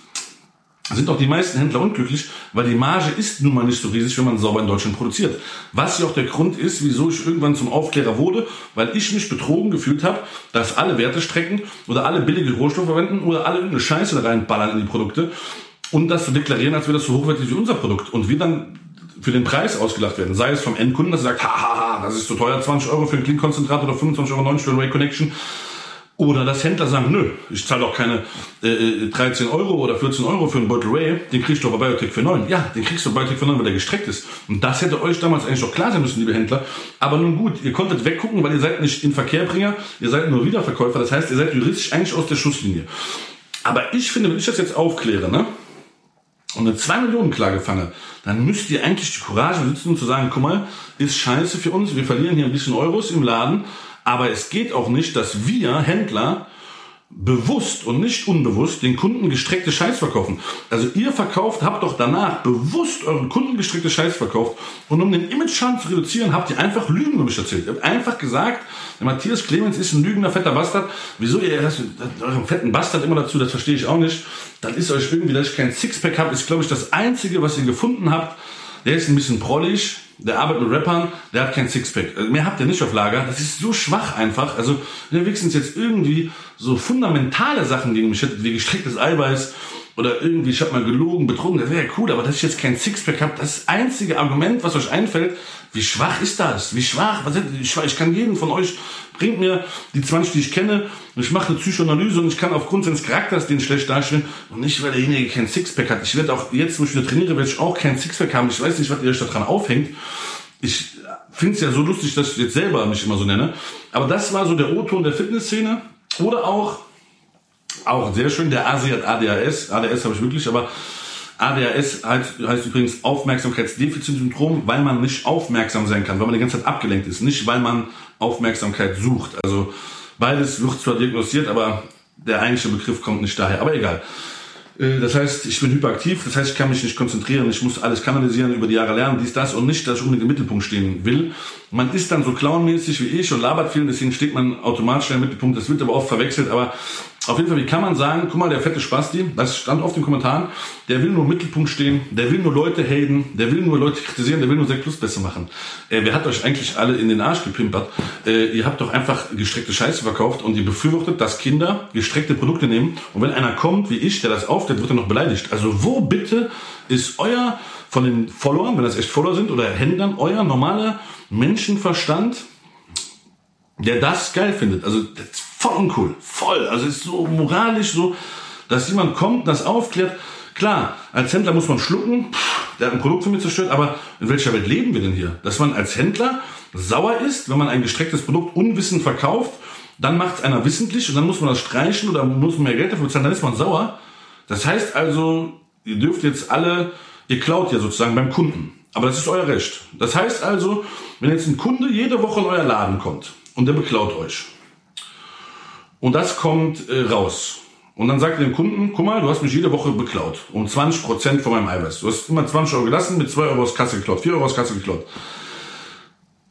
[SPEAKER 1] sind auch die meisten Händler unglücklich, weil die Marge ist nun mal nicht so riesig, wenn man sauber in Deutschland produziert. Was ja auch der Grund ist, wieso ich irgendwann zum Aufklärer wurde, weil ich mich betrogen gefühlt habe, dass alle Wertestrecken oder alle billige Rohstoffe verwenden oder alle irgendeine Scheiße reinballern in die Produkte und das zu deklarieren, als wäre das so hochwertig wie unser Produkt. Und wir dann für den Preis ausgelacht werden. Sei es vom Endkunden, dass er sagt, haha, das ist zu teuer, 20 Euro für ein Clean-Konzentrat oder 25 Euro 90 für ein Ray Connection. Oder dass Händler sagen, nö, ich zahle doch keine äh, 13 Euro oder 14 Euro für einen Beutel Ray, den kriegst du aber Biotech für 9. Ja, den kriegst du Biotech für 9, weil der gestreckt ist. Und das hätte euch damals eigentlich doch klar sein müssen, liebe Händler. Aber nun gut, ihr konntet weggucken, weil ihr seid nicht in Verkehrbringer, ihr seid nur Wiederverkäufer. Das heißt, ihr seid juristisch eigentlich aus der Schusslinie. Aber ich finde, wenn ich das jetzt aufkläre, ne, und eine 2 Millionen Klage fange, dann müsst ihr eigentlich die Courage besitzen, zu sagen, guck mal, ist scheiße für uns, wir verlieren hier ein bisschen Euros im Laden, aber es geht auch nicht, dass wir Händler bewusst und nicht unbewusst den Kunden gestreckte Scheiß verkaufen. Also ihr verkauft, habt doch danach bewusst euren Kunden gestreckte Scheiß verkauft und um den Image-Schaden zu reduzieren, habt ihr einfach Lügen über mich erzählt. Ihr habt einfach gesagt, der Matthias Clemens ist ein lügender, fetter Bastard. Wieso ihr das, euren fetten Bastard immer dazu, das verstehe ich auch nicht. Dann ist euch irgendwie, dass ich kein Sixpack habe, ist glaube ich das Einzige, was ihr gefunden habt. Der ist ein bisschen prollig, der arbeitet mit Rappern, der hat kein Sixpack. Also mehr habt ihr nicht auf Lager. Das ist so schwach einfach. Also wir wenigstens jetzt irgendwie so fundamentale Sachen gegen mich hättet, wie gestrecktes Eiweiß oder irgendwie, ich habe mal gelogen, betrogen, das wäre ja cool, aber dass ich jetzt kein Sixpack habe, das einzige Argument, was euch einfällt. Wie schwach ist das? Wie schwach? Was, ich kann jeden von euch, bringt mir die 20, die ich kenne, und ich mache eine Psychoanalyse und ich kann aufgrund seines Charakters den schlecht darstellen und nicht, weil derjenige kein Sixpack hat. Ich werde auch jetzt, wo ich wieder trainiere, werde ich auch kein Sixpack haben. Ich weiß nicht, was ihr euch daran aufhängt. Ich finde es ja so lustig, dass ich jetzt selber mich immer so nenne. Aber das war so der O-Ton der Fitnessszene. Oder auch auch sehr schön, der ASI hat ADHS. ADHS habe ich wirklich, aber ADHS heißt, heißt übrigens Aufmerksamkeitsdefizitsyndrom, weil man nicht aufmerksam sein kann, weil man die ganze Zeit abgelenkt ist, nicht weil man Aufmerksamkeit sucht. Also beides wird zwar diagnostiziert, aber der eigentliche Begriff kommt nicht daher. Aber egal. Äh, Das heißt, ich bin hyperaktiv, das heißt, ich kann mich nicht konzentrieren, ich muss alles kanalisieren, über die Jahre lernen, dies, das und nicht, dass ich unbedingt im Mittelpunkt stehen will. Man ist dann so clownmäßig wie ich und labert viel, deswegen steht man automatisch im Mittelpunkt, das wird aber oft verwechselt, aber auf jeden Fall, wie kann man sagen, guck mal, der fette Spasti, das stand in den Kommentaren, der will nur im Mittelpunkt stehen, der will nur Leute haten, der will nur Leute kritisieren, der will nur 6 Plus besser machen. Äh, wer hat euch eigentlich alle in den Arsch gepimpert? Äh, ihr habt doch einfach gestreckte Scheiße verkauft und ihr befürwortet, dass Kinder gestreckte Produkte nehmen und wenn einer kommt wie ich, der das aufklärt, wird er noch beleidigt. Also wo bitte ist euer, von den Followern, wenn das echt Follower sind oder Händlern, euer normaler Menschenverstand, der das geil findet. Also das ist voll uncool, voll. Also ist so moralisch so, dass jemand kommt, das aufklärt. Klar, als Händler muss man schlucken, der hat ein Produkt für mich zerstört, aber in welcher Welt leben wir denn hier? Dass man als Händler sauer ist, wenn man ein gestrecktes Produkt unwissend verkauft, dann macht es einer wissentlich und dann muss man das streichen oder muss man mehr Geld dafür bezahlen, dann ist man sauer. Das heißt also, ihr dürft jetzt alle, ihr klaut ja sozusagen beim Kunden. Aber das ist euer Recht. Das heißt also, wenn jetzt ein Kunde jede Woche in euer Laden kommt und der beklaut euch und das kommt äh, raus und dann sagt ihr dem Kunden, guck mal, du hast mich jede Woche beklaut um 20% von meinem Eiweiß. Du hast immer 20 Euro gelassen, mit 2 Euro aus Kasse geklaut, 4 Euro aus Kasse geklaut.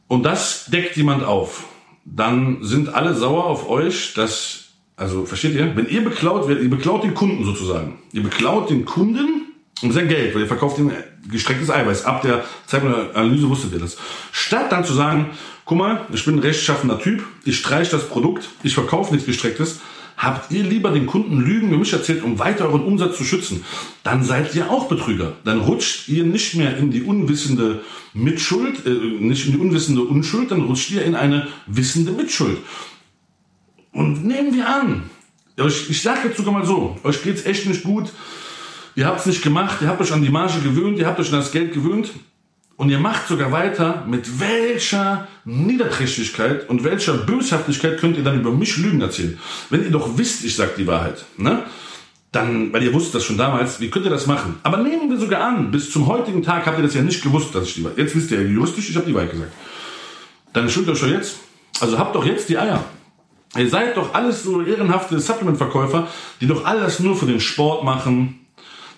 [SPEAKER 1] Und das deckt jemand auf. Dann sind alle sauer auf euch, dass, also versteht ihr, wenn ihr beklaut werdet, ihr beklaut den Kunden sozusagen. Ihr beklaut den Kunden um sein Geld, weil ihr verkauft ihm gestrecktes Eiweiß. Ab der Zeitpunkt der Analyse wusstet ihr das. Statt dann zu sagen, guck mal, ich bin ein rechtschaffender Typ, ich streiche das Produkt, ich verkaufe nichts gestrecktes, habt ihr lieber den Kunden Lügen über mich erzählt, um weiter euren Umsatz zu schützen, dann seid ihr auch Betrüger. Dann rutscht ihr nicht mehr in die unwissende Mitschuld, äh, nicht in die unwissende Unschuld, dann rutscht ihr in eine wissende Mitschuld. Und nehmen wir an, euch, ich sage jetzt sogar mal so, euch geht's echt nicht gut, ihr habt's nicht gemacht, ihr habt euch an die Marge gewöhnt, ihr habt euch an das Geld gewöhnt und ihr macht sogar weiter, mit welcher Niederträchtigkeit und welcher Böshaftigkeit könnt ihr dann über mich Lügen erzählen. Wenn ihr doch wisst, ich sag die Wahrheit, ne? Dann, weil ihr wusstet das schon damals, wie könnt ihr das machen? Aber nehmen wir sogar an, bis zum heutigen Tag habt ihr das ja nicht gewusst, dass ich die Wahrheit. Jetzt wisst ihr ja juristisch, ich habe die Wahrheit gesagt. Dann schuld euch doch jetzt. Also habt doch jetzt die Eier. Ihr seid doch alles so ehrenhafte Supplement-Verkäufer, die doch alles nur für den Sport machen.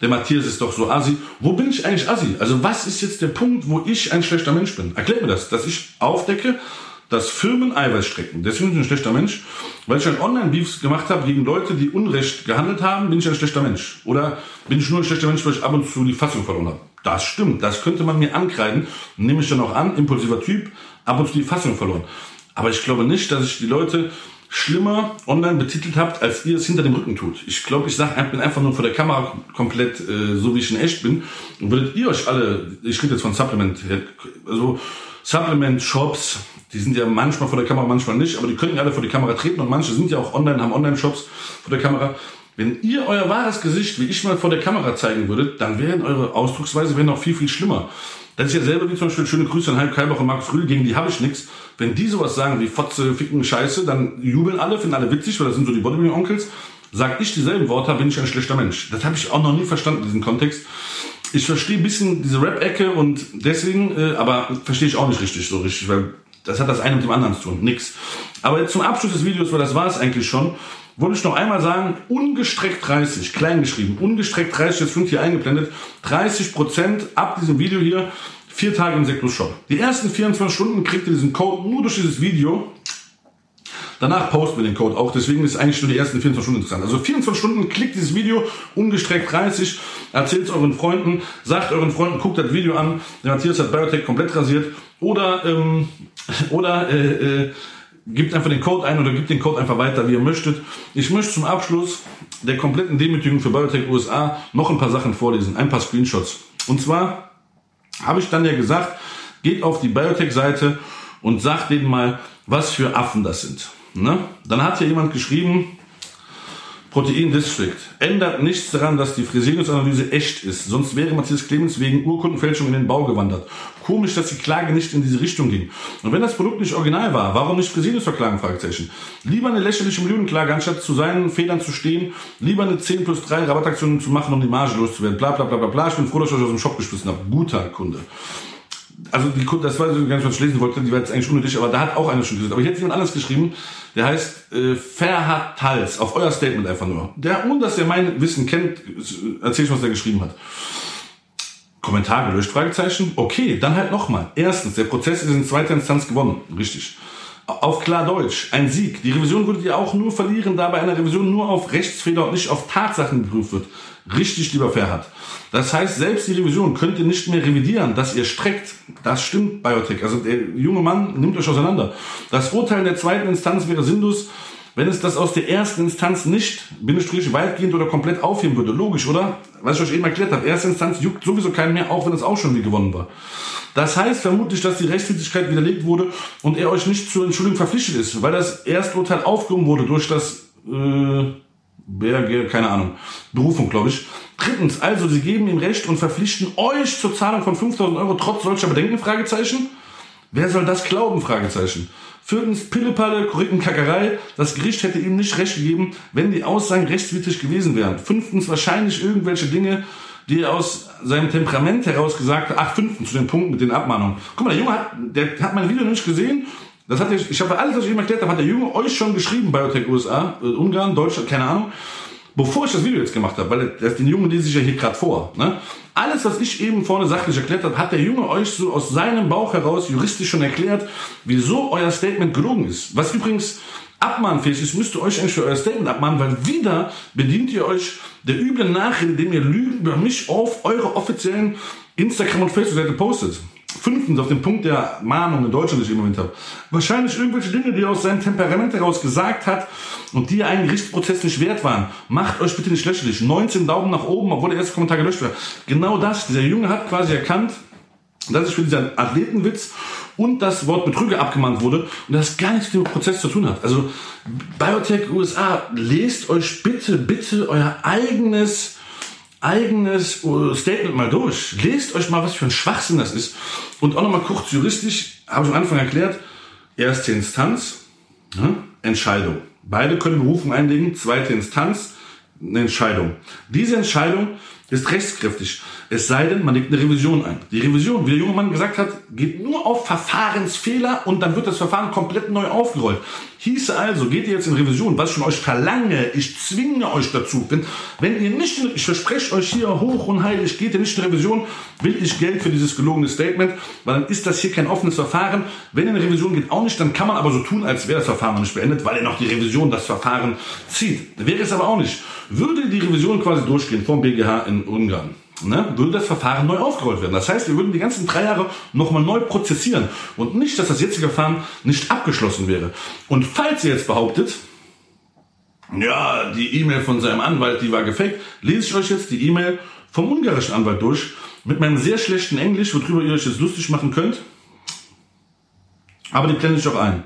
[SPEAKER 1] Der Matthias ist doch so assi. Wo bin ich eigentlich assi? Also was ist jetzt der Punkt, wo ich ein schlechter Mensch bin? Erklärt mir das, dass ich aufdecke, dass Firmen Eiweiß strecken. Deswegen bin ich ein schlechter Mensch. Weil ich ein Online-Beefs gemacht habe gegen Leute, die Unrecht gehandelt haben, bin ich ein schlechter Mensch. Oder bin ich nur ein schlechter Mensch, weil ich ab und zu die Fassung verloren habe. Das stimmt, das könnte man mir ankreiden. Nehme ich dann auch an, impulsiver Typ, ab und zu die Fassung verloren. Aber ich glaube nicht, dass ich die Leute schlimmer online betitelt habt, als ihr es hinter dem Rücken tut. Ich glaube, ich sag, bin einfach nur vor der Kamera komplett äh, so, wie ich in echt bin. Und würdet ihr euch alle, ich rede jetzt von Supplement, also Supplement-Shops, die sind ja manchmal vor der Kamera, manchmal nicht, aber die könnten ja alle vor die Kamera treten und manche sind ja auch online, haben Online-Shops vor der Kamera. Wenn ihr euer wahres Gesicht, wie ich mal vor der Kamera zeigen würdet, dann wären eure Ausdrucksweise wäre noch viel, viel schlimmer. Das ist ja selber wie zum Beispiel schöne Grüße an Kalbach und Markus Rühl, gegen die habe ich nichts. Wenn die sowas sagen wie Fotze, Ficken, Scheiße, dann jubeln alle, finden alle witzig, weil das sind so die Bodybuilding-Onkels. Sag ich dieselben Worte, bin ich ein schlechter Mensch. Das habe ich auch noch nie verstanden, diesen Kontext. Ich verstehe bisschen diese Rap-Ecke und deswegen, äh, aber verstehe ich auch nicht richtig so richtig, weil das hat das eine mit dem anderen zu tun. Nix. Aber jetzt zum Abschluss des Videos, weil das war es eigentlich schon, wollte ich noch einmal sagen, ungestreckt 30, klein geschrieben, ungestreckt 30, jetzt sind hier eingeblendet, 30 Prozent ab diesem Video hier, vier Tage im Seklus Shop. Die ersten 24 Stunden kriegt ihr diesen Code nur durch dieses Video. Danach posten wir den Code auch, deswegen ist eigentlich nur die ersten 24 Stunden interessant. Also 24 Stunden, klickt dieses Video, ungestreckt 30, erzählt es euren Freunden, sagt euren Freunden, guckt das Video an, der Matthias hat Biotech komplett rasiert oder, ähm, *laughs* oder, äh, äh, gebt einfach den Code ein oder gebt den Code einfach weiter, wie ihr möchtet. Ich möchte zum Abschluss der kompletten Demütigung für Biotech USA noch ein paar Sachen vorlesen, ein paar Screenshots. Und zwar habe ich dann ja gesagt, geht auf die Biotech-Seite und sagt denen mal, was für Affen das sind. Ne? Dann hat hier jemand geschrieben, Protein District. Ändert nichts daran, dass die Fresenius-Analyse echt ist. Sonst wäre Matthias Clemens wegen Urkundenfälschung in den Bau gewandert. Komisch, dass die Klage nicht in diese Richtung ging. Und wenn das Produkt nicht original war, warum nicht Fresenius verklagen? Fragezeichen. Lieber eine lächerliche Millionenklage, anstatt zu seinen Fehlern zu stehen. Lieber eine 10 plus 3 Rabattaktion zu machen, um die Marge loszuwerden. Bla bla bla bla bla. Ich bin froh, dass ich euch aus dem Shop geschmissen habe. Guter Kunde. also die, das war so ganz, was ich lesen wollte, die war jetzt eigentlich unnötig, aber da hat auch einer schon gesagt. Aber hier hat jemand anders geschrieben, der heißt äh, Ferhat Hals, auf euer Statement einfach nur. Der, ohne dass er mein Wissen kennt, erzähl ich, was der geschrieben hat. Kommentar gelöscht, Fragezeichen. Okay, dann halt nochmal. Erstens, der Prozess ist in zweiter Instanz gewonnen. Richtig. Auf klar Deutsch, ein Sieg. Die Revision würdet ihr auch nur verlieren, da bei einer Revision nur auf Rechtsfehler und nicht auf Tatsachen geprüft wird. Richtig, lieber Ferhat. Das heißt, selbst die Revision könnt ihr nicht mehr revidieren, dass ihr streckt. Das stimmt, Biotech. Also der junge Mann nimmt euch auseinander. Das Urteil der zweiten Instanz wäre sinnlos, wenn es das aus der ersten Instanz nicht, Bindestrich, weitgehend oder komplett aufheben würde. Logisch, oder? Was ich euch eben erklärt habe. Erste Instanz juckt sowieso keinen mehr, auch wenn es auch schon wie gewonnen war. Das heißt vermutlich, dass die Rechtswidrigkeit widerlegt wurde und er euch nicht zur Entschuldigung verpflichtet ist, weil das Ersturteil aufgehoben wurde durch das, äh, wer, keine Ahnung, Berufung, glaube ich. Drittens, also, sie geben ihm Recht und verpflichten euch zur Zahlung von 5000 Euro trotz solcher Bedenken, Fragezeichen. Wer soll das glauben, Fragezeichen. Viertens, Pillepalle, Kackerei. Das Gericht hätte ihm nicht recht gegeben, wenn die Aussagen rechtswidrig gewesen wären. Fünftens, wahrscheinlich irgendwelche Dinge, die er aus seinem Temperament heraus gesagt hat. Ach, fünftens, zu den Punkten mit den Abmahnungen. Guck mal, der Junge hat, der hat mein Video nicht gesehen. Das hat ich, ich habe alles, was ich ihm erklärt habe, hat der Junge euch schon geschrieben, Biotech USA, äh, Ungarn, Deutschland, keine Ahnung bevor ich das Video jetzt gemacht habe, weil das, den Jungen lese ich ja hier gerade vor. Ne? Alles, was ich eben vorne sachlich erklärt habe, hat der Junge euch so aus seinem Bauch heraus juristisch schon erklärt, wieso euer Statement gelogen ist. Was übrigens abmahnfähig ist, müsst ihr euch eigentlich für euer Statement abmahnen, weil wieder bedient ihr euch der üblen Nachrede, indem ihr Lügen über mich auf eure offiziellen Instagram- und Facebook-Seite postet. Fünftens, auf den Punkt der Mahnung in Deutschland, die ich im Moment habe. Wahrscheinlich irgendwelche Dinge, die er aus seinem Temperament heraus gesagt hat und die einen Gerichtsprozess nicht wert waren. Macht euch bitte nicht lächerlich. 19 Daumen nach oben, obwohl der erste Kommentar gelöscht wird. Genau das. Dieser Junge hat quasi erkannt, dass ich für diesen Athletenwitz und das Wort Betrüger abgemahnt wurde und das gar nichts mit dem Prozess zu tun hat. Also Biotech USA, lest euch bitte, bitte euer eigenes eigenes äh, Statement mal durch. Lest euch mal, was für ein Schwachsinn das ist. Und auch nochmal kurz juristisch, habe ich am Anfang erklärt, erste Instanz, ne? Entscheidung. Beide können Berufung einlegen, zweite Instanz, eine Entscheidung. Diese Entscheidung ist rechtskräftig. Es sei denn, man legt eine Revision ein. Die Revision, wie der junge Mann gesagt hat, geht nur auf Verfahrensfehler und dann wird das Verfahren komplett neu aufgerollt. Hieße also, geht ihr jetzt in Revision, was ich von euch verlange, ich zwinge euch dazu, wenn, wenn ihr nicht, ich verspreche euch hier hoch und heilig, geht ihr nicht in Revision, will ich Geld für dieses gelogene Statement, weil dann ist das hier kein offenes Verfahren. Wenn ihr in Revision geht, auch nicht, dann kann man aber so tun, als wäre das Verfahren noch nicht beendet, weil ihr noch die Revision das Verfahren zieht. Wäre es aber auch nicht. Würde die Revision quasi durchgehen vom BGH in Ungarn, ne, würde das Verfahren neu aufgerollt werden. Das heißt, wir würden die ganzen drei Jahre nochmal neu prozessieren und nicht, dass das jetzige Verfahren nicht abgeschlossen wäre. Und falls ihr jetzt behauptet, ja, die E-Mail von seinem Anwalt, die war gefaked, lese ich euch jetzt die E-Mail vom ungarischen Anwalt durch mit meinem sehr schlechten Englisch, worüber ihr euch jetzt lustig machen könnt. Aber die blende ich auch ein.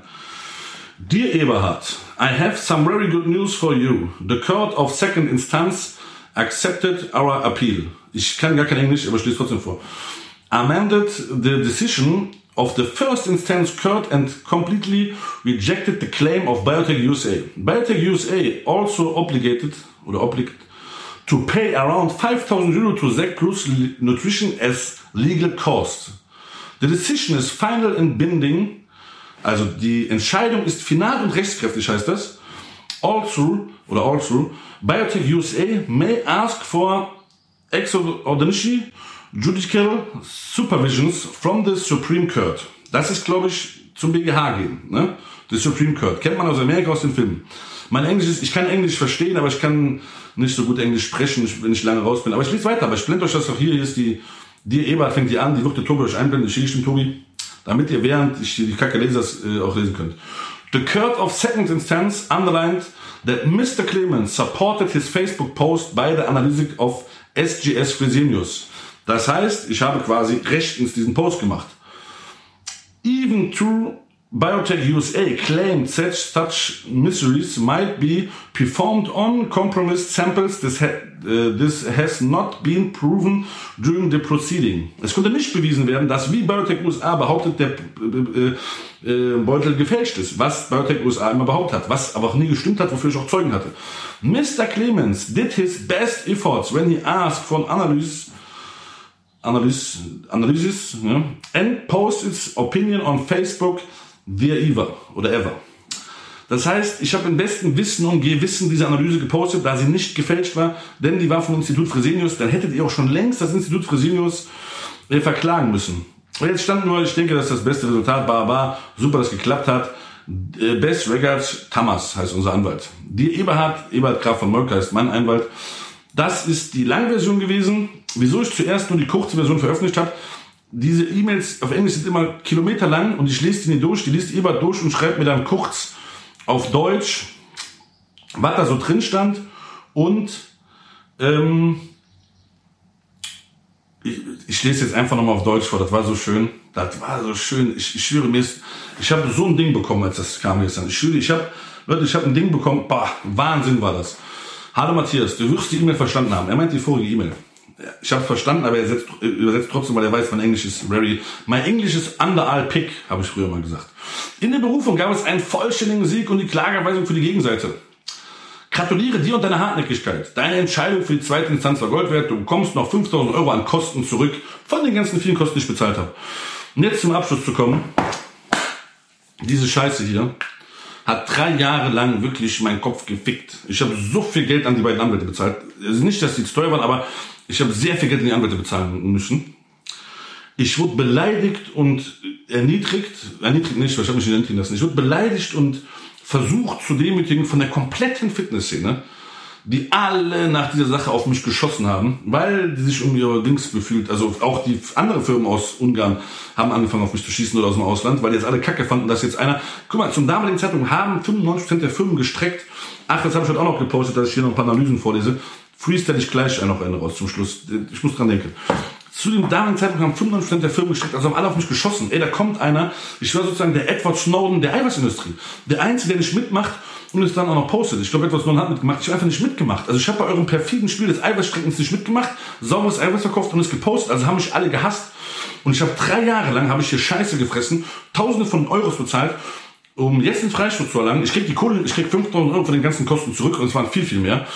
[SPEAKER 1] Dear Eberhard, I have some very good news for you. The court of second instance accepted our appeal. Ich kann gar kein Englisch, aber ich trotzdem vor. Amended the decision of the first instance court and completely rejected the claim of Biotech USA. Biotech USA also obligated or obligated to pay around 5,000 euro to Zec Plus Nutrition as legal cost. The decision is final and binding. Also die Entscheidung ist final und rechtskräftig, heißt das. Also, oder also, Biotech USA may ask for extraordinary judicial supervisions from the Supreme Court. Das ist, glaube ich, zum BGH gehen. Ne? The Supreme Court. Kennt man aus Amerika aus den Filmen. Mein Englisch ist, ich kann Englisch verstehen, aber ich kann nicht so gut Englisch sprechen, wenn ich lange raus bin. Aber ich lese weiter, aber ich blende euch das doch hier. Hier ist die, die Ebert fängt die an, die wird der Tobi euch einblenden, die schicke ich dem Tobi, damit ihr während ich die Kacke lese, das äh, auch lesen könnt. The Court of Second Instance underlined that Mr. Clemens supported his Facebook post by the analysis of SGS Fresenius. Das heißt, ich habe quasi rechtens diesen Post gemacht. Even true Biotech USA claimed such, such miseries might be performed on compromised samples. This, ha uh, this has not been proven during the proceeding. Es konnte nicht bewiesen werden, dass wie Biotech USA behauptet, der äh, äh, Beutel gefälscht ist, was Biotech USA immer behauptet hat, was aber auch nie gestimmt hat, wofür ich auch Zeugen hatte. Mr. Clemens did his best efforts when he asked for an analysis analysis, analysis ja, and post its opinion on Facebook via ever oder ever. Das heißt, ich habe im besten Wissen und Gewissen diese Analyse gepostet, da sie nicht gefälscht war, denn die war vom Institut Fresenius. Dann hättet ihr auch schon längst das Institut Fresenius äh, verklagen müssen. Und jetzt stand nur, ich denke, das ist das beste Resultat, bar, bar, super, dass geklappt hat. Äh, Best Regards Thomas heißt unser Anwalt. Die Eberhard, Eberhard Graf von Molker ist mein Anwalt. Das ist die Langversion gewesen. Wieso ich zuerst nur die kurze Version veröffentlicht habe, diese E-Mails auf Englisch sind immer kilometerlang und ich lese die nicht durch, die liest Eberhard durch und schreibt mir dann kurz auf Deutsch, was da so drin stand. Und ähm, ich, ich lese jetzt einfach nochmal auf Deutsch vor, das war so schön, das war so schön, ich, ich schwöre mir, ich habe so ein Ding bekommen, als das kam gestern, ich schwöre, ich habe, Leute, ich habe ein Ding bekommen, bah, Wahnsinn war das. Hallo Matthias, du wirst die E-Mail verstanden haben, er meint die vorige E-Mail. Ich habe verstanden, aber er setzt, übersetzt trotzdem, weil er weiß, mein Englisch ist very. My English is under all pick, habe ich früher mal gesagt. In der Berufung gab es einen vollständigen Sieg und die Klageweisung für die Gegenseite. Gratuliere dir und deiner Hartnäckigkeit. Deine Entscheidung für die zweite Instanz war Gold wert. Du bekommst noch 5000 Euro an Kosten zurück von den ganzen vielen Kosten, die ich bezahlt habe. Und jetzt zum Abschluss zu kommen. Diese Scheiße hier hat drei Jahre lang wirklich meinen Kopf gefickt. Ich habe so viel Geld an die beiden Anwälte bezahlt. Also nicht, dass die zu teuer waren, aber ich habe sehr viel Geld an die Anwälte bezahlen müssen. Ich wurde beleidigt und erniedrigt, erniedrigt nicht, weil ich habe mich nicht erniedrigen lassen. Ich wurde beleidigt und versucht zu demütigen von der kompletten Fitnessszene, die alle nach dieser Sache auf mich geschossen haben, weil die sich um ihre Dings gefühlt, also auch die andere Firmen aus Ungarn haben angefangen auf mich zu schießen oder aus dem Ausland, weil jetzt alle Kacke fanden, dass jetzt einer, guck mal, zum damaligen Zeitpunkt haben 95% der Firmen gestreckt, ach, jetzt habe ich heute auch noch gepostet, dass ich hier noch ein paar Analysen vorlese, freestyle ich gleich noch eine raus zum Schluss, ich muss dran denken zu dem damaligen Zeitpunkt haben 95% der Firmen gestreckt, also haben alle auf mich geschossen. Ey, da kommt einer, ich war sozusagen der Edward Snowden der Eiweißindustrie. Der Einzige, der nicht mitmacht und es dann auch noch postet. Ich glaube, Edward Snowden hat mitgemacht. Ich habe einfach nicht mitgemacht. Also ich habe bei eurem perfiden Spiel des Eiweißstreckens nicht mitgemacht, sauberes Eiweiß verkauft und es gepostet. Also haben mich alle gehasst. Und ich habe drei Jahre lang, habe ich hier Scheiße gefressen, tausende von Euros bezahlt, um jetzt einen Freischutz zu erlangen. Ich krieg die Kohle, ich krieg 5000 Euro von den ganzen Kosten zurück und es waren viel, viel mehr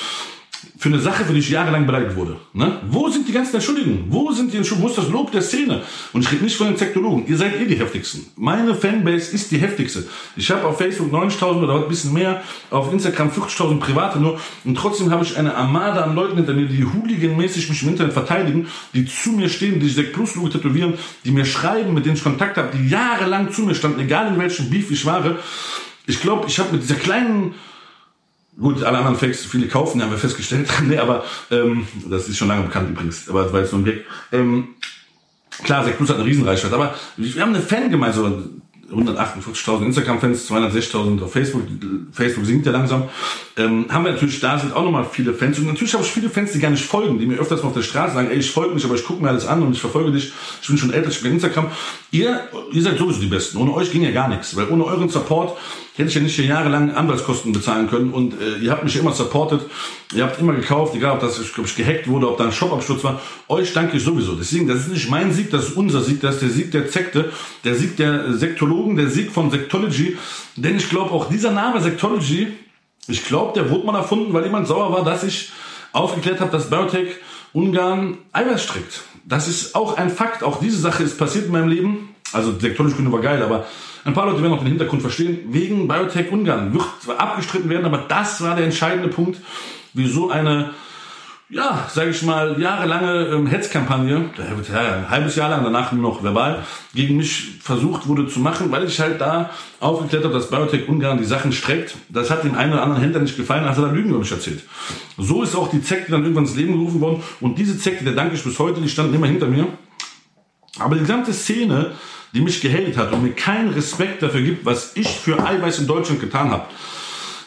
[SPEAKER 1] für eine Sache, für die ich jahrelang beleidigt wurde. Ne? Wo sind die ganzen Entschuldigungen? Wo sind die? Wo ist das Lob der Szene? Und ich rede nicht von den Sektologen. Ihr seid eh die heftigsten. Meine Fanbase ist die heftigste. Ich habe auf Facebook 90.000 oder ein bisschen mehr, auf Instagram 40.000 private nur. Und trotzdem habe ich eine Armada an Leuten hinter mir, die hooliganmäßig mich im Internet verteidigen, die zu mir stehen, die Sekt Plus Logo tätowieren, die mir schreiben, mit denen ich Kontakt habe, die jahrelang zu mir standen, egal in welchem Beef ich war. Ich glaube, ich habe mit dieser kleinen Gut, alle anderen Fakes, viele kaufen, haben wir festgestellt. *laughs* nee, aber ähm, das ist schon lange bekannt übrigens, aber das war jetzt so ein Gag. Ähm, klar, Zack Plus hat eine Riesenreichweite, aber wir haben eine Fangemeinde, so 148.000 Instagram-Fans, 260.000 auf Facebook. Facebook sinkt ja langsam. Ähm, haben wir natürlich, da sind auch nochmal viele Fans. Und natürlich habe ich viele Fans, die gar nicht folgen, die mir öfters mal auf der Straße sagen, ey, ich folge nicht, aber ich gucke mir alles an und ich verfolge dich. Ich bin schon älter, ich bin Instagram. Ihr, ihr seid sowieso die Besten. Ohne euch ging ja gar nichts, weil ohne euren Support hätte ich ja nicht hier jahrelang Anwaltskosten bezahlen können und äh, ihr habt mich immer supportet, ihr habt immer gekauft, egal ob das ich, glaub ich, gehackt wurde, ob da ein Shopabsturz war, euch danke ich sowieso. Deswegen, das ist nicht mein Sieg, das ist unser Sieg, das ist der Sieg der Sekte, der Sieg der Sektologen, der Sieg von Sektology, denn ich glaube auch dieser Name Sektology, ich glaube, der wurde mal erfunden, weil jemand sauer war, dass ich aufgeklärt habe, dass Biotech Ungarn Eiweiß streckt. Das ist auch ein Fakt, auch diese Sache ist passiert in meinem Leben. Also Sektology war geil, aber ein paar Leute werden auch den Hintergrund verstehen. Wegen Biotech Ungarn wird zwar abgestritten werden, aber das war der entscheidende Punkt, wieso eine ja, sage ich mal, jahrelange ähm, Hetzkampagne, ja, ein halbes Jahr lang, danach nur noch verbal, gegen mich versucht wurde zu machen, weil ich halt da aufgeklärt habe, dass Biotech Ungarn die Sachen streckt. Das hat dem einen oder anderen Händler nicht gefallen, also hat er Lügen über mich erzählt. So ist auch die Zekte dann irgendwann ins Leben gerufen worden und diese Zekte, der danke ich bis heute, die standen immer hinter mir. Aber die gesamte Szene die mich gehatet hat und mir keinen Respekt dafür gibt, was ich für Eiweiß in Deutschland getan habe,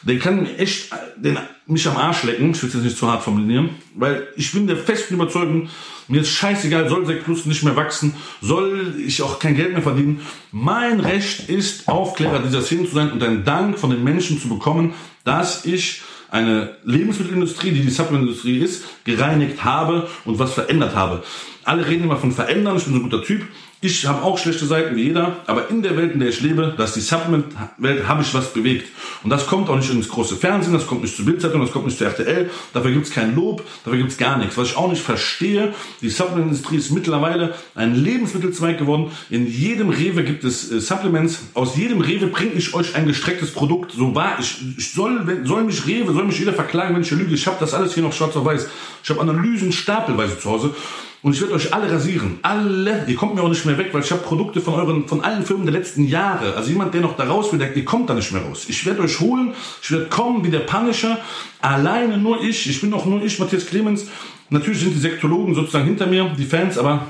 [SPEAKER 1] der kann mir echt den, mich am Arsch lecken. Ich will es jetzt nicht zu hart formulieren, weil ich bin der festen Überzeugung, mir ist scheißegal, soll Sekt Plus nicht mehr wachsen, soll ich auch kein Geld mehr verdienen. Mein Recht ist, Aufklärer dieser Szene zu sein und einen Dank von den Menschen zu bekommen, dass ich eine Lebensmittelindustrie, die die Supplementindustrie ist, gereinigt habe und was verändert habe. Alle reden immer von verändern, ich bin so ein guter Typ. Ich habe auch schlechte Seiten wie jeder, aber in der Welt, in der ich lebe, das ist die Supplement-Welt, habe ich was bewegt. Und das kommt auch nicht ins große Fernsehen, das kommt nicht zur Bildzeitung, das kommt nicht zur RTL, dafür gibt's kein Lob, dafür gibt's gar nichts. Was ich auch nicht verstehe, die Supplement-Industrie ist mittlerweile ein Lebensmittelzweig geworden. In jedem Rewe gibt es äh, Supplements. Aus jedem Rewe bringe ich euch ein gestrecktes Produkt. So war ich. ich soll, wenn, soll mich Rewe, soll mich jeder verklagen, wenn ich hier lüge. Ich habe das alles hier noch schwarz auf weiß. Ich habe Analysen stapelweise zu Hause. Und ich werde euch alle rasieren. Alle. Ihr kommt mir auch nicht mehr weg, weil ich habe Produkte von euren, von allen Firmen der letzten Jahre. Also jemand, der noch da raus will, der, ihr kommt da nicht mehr raus. Ich werde euch holen. Ich werde kommen wie der Punisher. Alleine nur ich. Ich bin auch nur ich, Matthias Clemens. Natürlich sind die Sektologen sozusagen hinter mir, die Fans, aber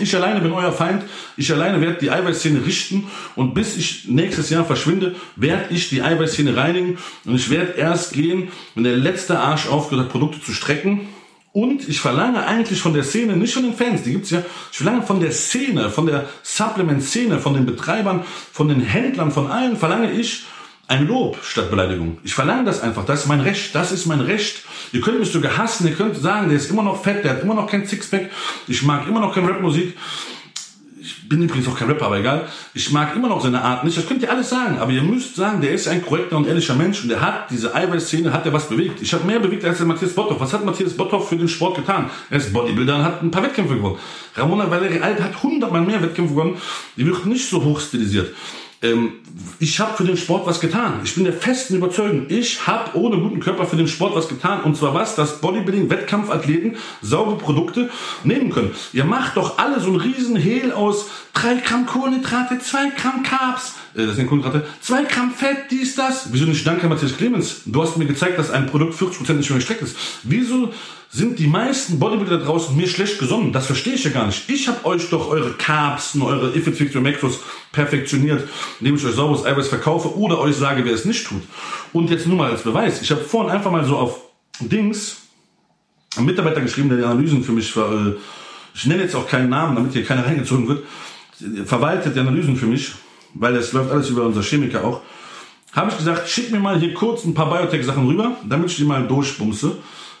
[SPEAKER 1] ich alleine bin euer Feind. Ich alleine werde die Eiweißszene richten. Und bis ich nächstes Jahr verschwinde, werde ich die Eiweißszene reinigen. Und ich werde erst gehen, wenn der letzte Arsch aufgehört hat, Produkte zu strecken. Und ich verlange eigentlich von der Szene, nicht von den Fans, die gibt's ja, ich verlange von der Szene, von der Supplement-Szene, von den Betreibern, von den Händlern, von allen, verlange ich ein Lob statt Beleidigung. Ich verlange das einfach, das ist mein Recht, das ist mein Recht. Ihr könnt mich sogar hassen, ihr könnt sagen, der ist immer noch fett, der hat immer noch kein Sixpack, ich mag immer noch keine Rapmusik ich bin übrigens auch kein Rapper, aber egal. Ich mag immer noch seine Art nicht. Das könnt ihr alles sagen. Aber ihr müsst sagen, der ist ein korrekter und ehrlicher Mensch und der hat diese Eiweißszene, hat er was bewegt. Ich habe mehr bewegt als der Matthias Botthoff. Was hat Matthias Botthoff für den Sport getan? Er ist Bodybuilder und hat ein paar Wettkämpfe gewonnen. Ramona Valerie Alt hat hundertmal mehr Wettkämpfe gewonnen. Die wird nicht so hoch stilisiert ähm, ich habe für den Sport was getan. Ich bin der festen Überzeugung, ich habe ohne guten Körper für den Sport was getan. Und zwar was, dass Bodybuilding, Wettkampfathleten saubere Produkte nehmen können. Ihr macht doch alle so einen riesen Hehl aus 3 Gramm Kohlenhydrate, 2 Gramm Carbs, äh, das sind Kohlenhydrate, 2 Gramm Fett, dies, das. Wieso nicht danke, Matthias Clemens? Du hast mir gezeigt, dass ein Produkt 40% nicht mehr gestreckt ist. Wieso sind die meisten Bodybuilder draußen mir schlecht gesonnen? Das verstehe ich ja gar nicht. Ich habe euch doch eure Carbs und eure If It Fix Your Macros perfektioniert, indem ich euch sauberes Eiweiß verkaufe oder euch sage, wer es nicht tut. Und jetzt nur mal als Beweis. Ich habe vorhin einfach mal so auf Dings einen Mitarbeiter geschrieben, der die Analysen für mich, äh, ich nenne jetzt auch keinen Namen, damit hier keiner reingezogen wird, verwaltet die Analysen für mich, weil es läuft alles über unser Chemiker auch. Habe ich gesagt, schick mir mal hier kurz ein paar Biotech-Sachen rüber, damit ich die mal durchbumse.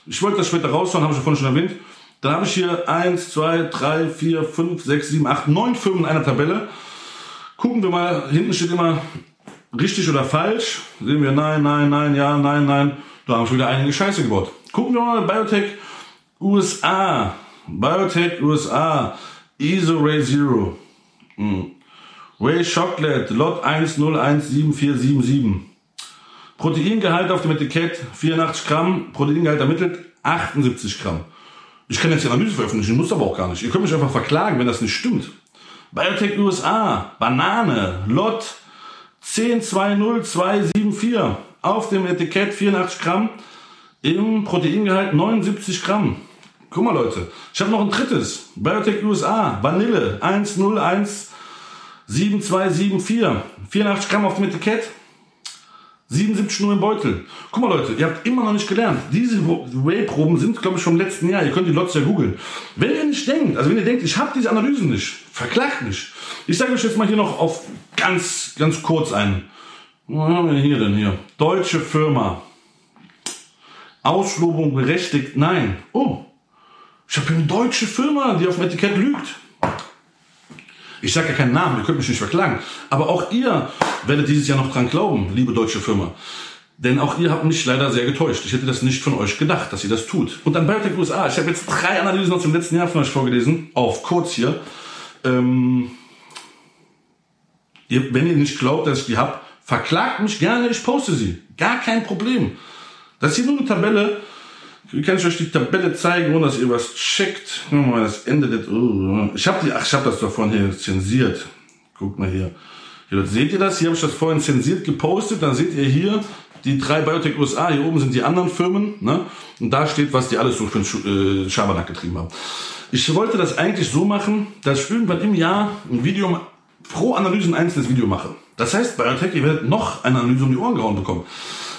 [SPEAKER 1] Ich wollte das später raushauen, habe ich vorhin schon erwähnt. Dann habe ich hier 1, 2, 3, 4, 5, 6, 7, 8, 9 Firmen in einer Tabelle. Gucken wir mal, hinten steht immer richtig oder falsch. Sehen wir nein, nein, nein, ja, nein, nein. Da haben wir wieder einige Scheiße gebaut. Gucken wir mal Biotech USA. Biotech USA. ISO Ray Zero. Hm. Ray Chocolate, Lot 10174777. Proteingehalt auf dem Etikett 84 Gramm, Proteingehalt ermittelt 78 Gramm. Ich kann jetzt die Analyse veröffentlichen, muss aber auch gar nicht. Ihr könnt mich einfach verklagen, wenn das nicht stimmt. Biotech USA, Banane, Lot 1020274. Auf dem Etikett 84 Gramm, im Proteingehalt 79 Gramm. Guck mal Leute, ich habe noch ein drittes. Biotech USA, Vanille 1017274. 84 Gramm auf dem Etikett, 77 nur im Beutel. Guck mal Leute, ihr habt immer noch nicht gelernt. Diese Whey-Proben sind, glaube ich, vom letzten Jahr. Ihr könnt die Lots ja googeln. Wenn ihr nicht denkt, also wenn ihr denkt, ich habe diese Analysen nicht, verklagt mich. Ich sage euch jetzt mal hier noch auf ganz, ganz kurz einen. Wo haben wir hier denn hier? Deutsche Firma. Auslobung berechtigt? Nein. Oh, ich habe hier eine deutsche Firma, die auf dem Etikett lügt. Ich sage ja keinen Namen, ihr könnt mich nicht verklagen. Aber auch ihr werdet dieses Jahr noch dran glauben, liebe deutsche Firma. Denn auch ihr habt mich leider sehr getäuscht. Ich hätte das nicht von euch gedacht, dass ihr das tut. Und dann Biotech USA. Ich habe jetzt drei Analysen aus dem letzten Jahr von euch vorgelesen. Auf kurz hier. Ähm, ihr, wenn ihr nicht glaubt, dass ich die hab, verklagt mich gerne, ich poste sie. Gar kein Problem. Das ist hier nur eine Tabelle kann ich euch die Tabelle zeigen, ohne dass ihr was checkt? Das Ende oh, ich habe die, ach, ich habe das doch vorhin hier zensiert. Guckt mal hier. hier. Seht ihr das? Hier habe ich das vorhin zensiert gepostet. Dann seht ihr hier die drei Biotech USA. Hier oben sind die anderen Firmen. Ne? Und da steht, was die alles so für einen äh, Schabernack getrieben haben. Ich wollte das eigentlich so machen, dass ich irgendwann im Jahr ein Video pro Analyse ein einzelnes Video mache. Das heißt, Biotech, ihr werdet noch eine Analyse um die Ohren gehauen bekommen.